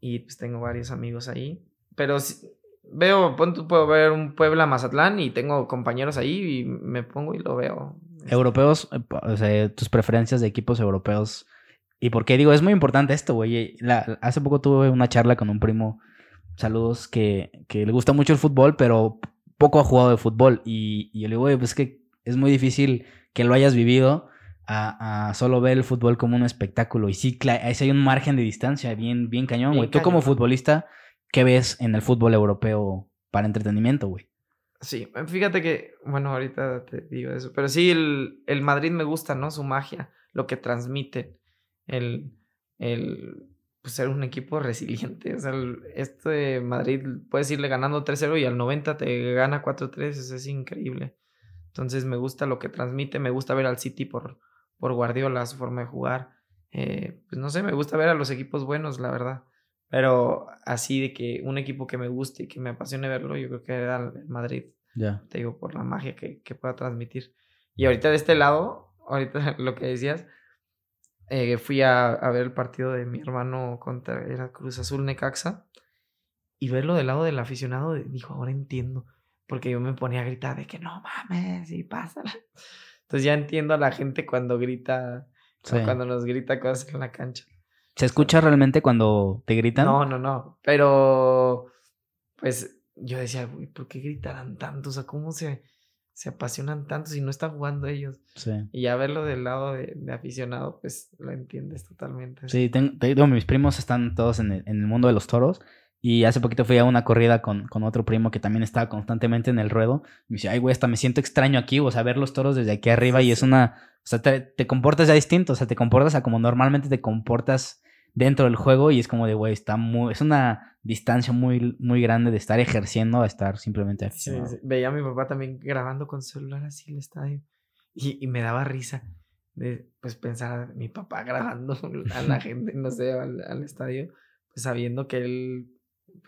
y pues tengo varios amigos ahí. Pero si, veo, puedo ver un Puebla Mazatlán y tengo compañeros ahí y me pongo y lo veo.
Europeos, eh, o sea, tus preferencias de equipos europeos. ¿Y por qué digo? Es muy importante esto, güey. Hace poco tuve una charla con un primo, saludos, que, que le gusta mucho el fútbol, pero poco ha jugado de fútbol. Y, y yo le digo, güey, pues que es muy difícil que lo hayas vivido a, solo ver el fútbol como un espectáculo. Y sí, ahí hay un margen de distancia bien, bien cañón, güey. Tú como futbolista, ¿qué ves en el fútbol europeo para entretenimiento, güey?
Sí, fíjate que, bueno, ahorita te digo eso, pero sí, el, el Madrid me gusta, ¿no? Su magia, lo que transmite, el, el pues, ser un equipo resiliente. O sea, este Madrid puedes irle ganando 3-0 y al 90 te gana 4-3, eso es increíble. Entonces me gusta lo que transmite, me gusta ver al City por, por Guardiola, su forma de jugar. Eh, pues no sé, me gusta ver a los equipos buenos, la verdad. Pero así de que un equipo que me guste y que me apasione verlo, yo creo que era el Madrid.
Ya.
Te digo, por la magia que, que, pueda transmitir. Y ahorita de este lado, ahorita *laughs* lo que decías, eh, fui a, a, ver el partido de mi hermano contra era Cruz Azul Necaxa. Y verlo del lado del aficionado, dijo, ahora entiendo porque yo me ponía a gritar de que no mames y pásala. Entonces ya entiendo a la gente cuando grita, cuando nos grita cosas en la cancha.
¿Se escucha realmente cuando te gritan?
No, no, no. Pero, pues yo decía, ¿por qué gritarán tanto? O sea, ¿cómo se, se apasionan tanto si no están jugando ellos?
Sí.
Y ya verlo del lado de, aficionado, pues lo entiendes totalmente.
Sí, tengo, mis primos están todos en el, en el mundo de los toros y hace poquito fui a una corrida con, con, otro primo que también estaba constantemente en el ruedo. Me dice, ay, güey, hasta me siento extraño aquí, o sea, ver los toros desde aquí arriba y es una... O sea, te, comportas ya distinto, o sea, te comportas a como normalmente te comportas dentro del juego y es como de, güey, está muy... Es una distancia muy, muy grande de estar ejerciendo a estar simplemente
aquí. Veía a mi papá también grabando con celular así el estadio y, y me daba risa de, pues, pensar, mi papá *laughs* grabando a la *laughs* gente, no sé, al, al estadio, pues sabiendo que él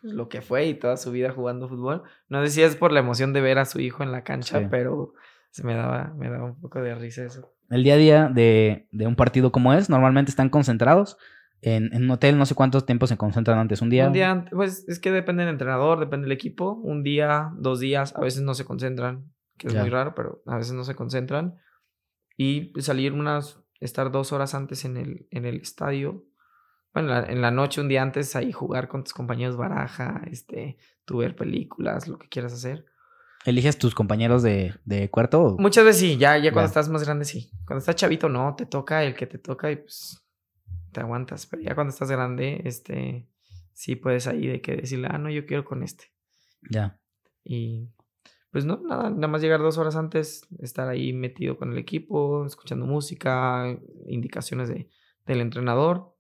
pues, lo que fue y toda su vida jugando fútbol. No sé si es por la emoción de ver a su hijo en la cancha, pero se me daba, me daba un poco de risa eso.
El día a día de, de un partido como es, normalmente están concentrados. En, en, un hotel, no sé cuántos tiempos se concentran antes. ¿Un día?
Un día, pues es que depende del entrenador, depende del equipo. Un día, dos días, a veces no se concentran. que es muy raro, pero a veces no se concentran. Y salir unas, estar dos horas antes en el, en el estadio. Bueno, en la, noche, un día antes, ahí jugar con tus compañeros baraja, este, tú ver películas, lo que quieras hacer.
¿Eliges tus compañeros de, de cuarto?
Muchas veces sí, ya, ya cuando estás más grande sí. Cuando estás chavito no, te toca el que te toca y pues te aguantas. Pero ya cuando estás grande, este, sí puedes ahí de que decirle, ah, no, yo quiero con este.
Ya.
Y pues no, nada, nada más llegar dos horas antes, estar ahí metido con el equipo, escuchando música, indicaciones de, del entrenador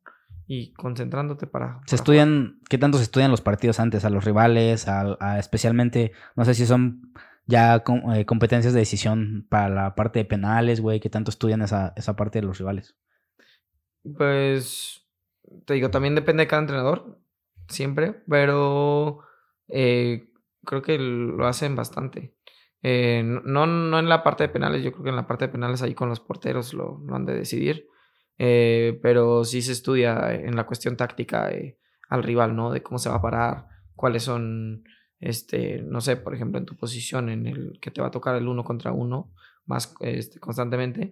y concentrándote para...
¿Se estudian, qué tanto se estudian los partidos antes? A los rivales, a, especialmente, no sé si son ya eh, competencias de decisión para la parte de penales, güey, ¿qué tanto estudian esa, esa parte de los rivales?
Pues, te digo, también depende de cada entrenador, siempre, pero eh, creo que lo hacen bastante. Eh, no, no en la parte de penales, yo creo que en la parte de penales ahí con los porteros lo, lo han de decidir. Eh, pero sí se estudia en la cuestión táctica eh, al rival, ¿no? De cómo se va a parar, cuáles son, este, no sé, por ejemplo, en tu posición en el que te va a tocar el uno contra uno más este, constantemente,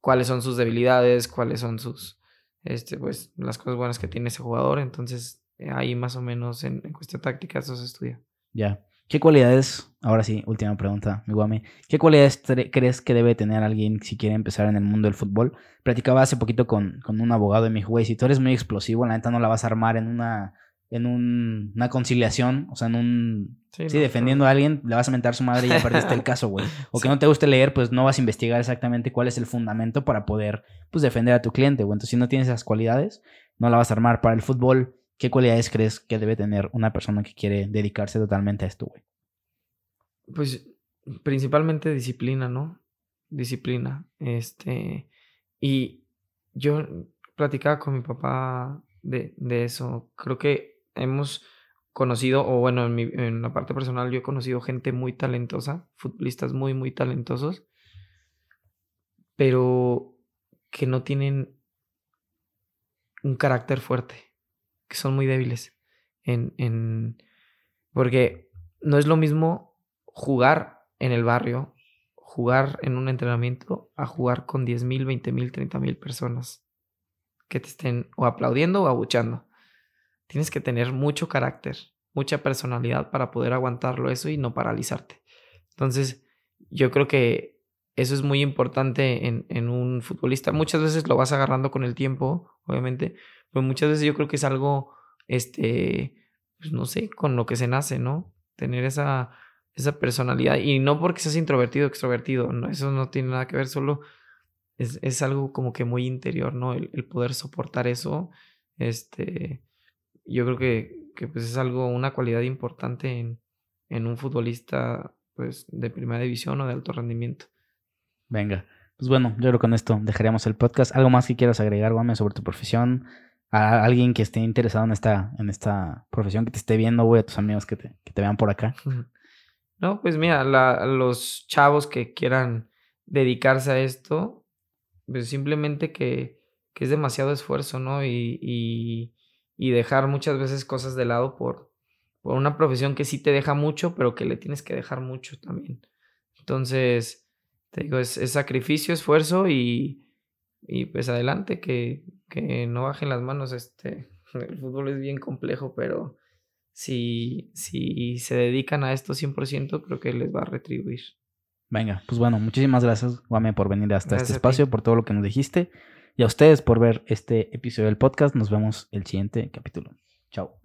cuáles son sus debilidades, cuáles son sus, este, pues, las cosas buenas que tiene ese jugador. Entonces, ahí más o menos en, en cuestión táctica eso se estudia.
Ya. ¿Qué cualidades, ahora sí, última pregunta, mi guame, ¿qué cualidades crees que debe tener alguien si quiere empezar en el mundo del fútbol? Platicaba hace poquito con, con un abogado y me dijo, güey, si tú eres muy explosivo, la neta no la vas a armar en una, en un, una conciliación, o sea, en un... Sí, defendiendo a alguien, le vas a mentar a su madre y ya perdiste el *laughs* caso, güey. O que no te guste leer, pues no vas a investigar exactamente cuál es el fundamento para poder, pues, defender a tu cliente, güey. Entonces, si no tienes esas cualidades, no la vas a armar. Para el fútbol, ¿Qué cualidades crees que debe tener una persona que quiere dedicarse totalmente a esto, güey?
Pues principalmente disciplina, ¿no? Disciplina. Este. Y yo platicaba con mi papá de, eso. Creo que hemos conocido, o bueno, en, en la parte personal, yo he conocido gente muy talentosa, futbolistas muy, muy talentosos, pero que no tienen un carácter fuerte que son muy débiles. En, en, porque no es lo mismo jugar en el barrio, jugar en un entrenamiento, a jugar con 10 mil, 20 mil, 30 mil personas que te estén o aplaudiendo o abuchando. Tienes que tener mucho carácter, mucha personalidad para poder aguantarlo eso y no paralizarte. Entonces, yo creo que eso es muy importante en, un futbolista. Muchas veces lo vas agarrando con el tiempo, obviamente, pero muchas veces yo creo que es algo, este, pues no sé, con lo que se nace, ¿no? Tener esa, esa personalidad. Y no porque seas introvertido o extrovertido, no, eso no tiene nada que ver, solo es, es algo como que muy interior, ¿no? El, poder soportar eso, este, yo creo que, que, pues es algo, una cualidad importante en, en un futbolista, pues, de primera división o de alto rendimiento.
Venga. Pues bueno, yo creo que con esto dejaríamos el podcast. ¿Algo más que quieras agregar, Guame, sobre tu profesión? A alguien que esté interesado en esta, en esta profesión, que te esté viendo, güey, a tus amigos que te, que te vean por acá.
No, pues mira, los chavos que quieran dedicarse a esto, pues simplemente que, que es demasiado esfuerzo, ¿no? Y, y, y, dejar muchas veces cosas de lado por, por una profesión que sí te deja mucho, pero que le tienes que dejar mucho también. Entonces, te digo, es, sacrificio, esfuerzo y, y pues adelante, que, que, no bajen las manos. Este, *laughs* el fútbol es bien complejo, pero si, si se dedican a esto 100%, creo que les va a retribuir.
Venga, pues bueno, muchísimas gracias, Guame, por venir hasta este espacio, por todo lo que nos dijiste. Y a ustedes por ver este episodio del podcast. Nos vemos el siguiente capítulo. Chao.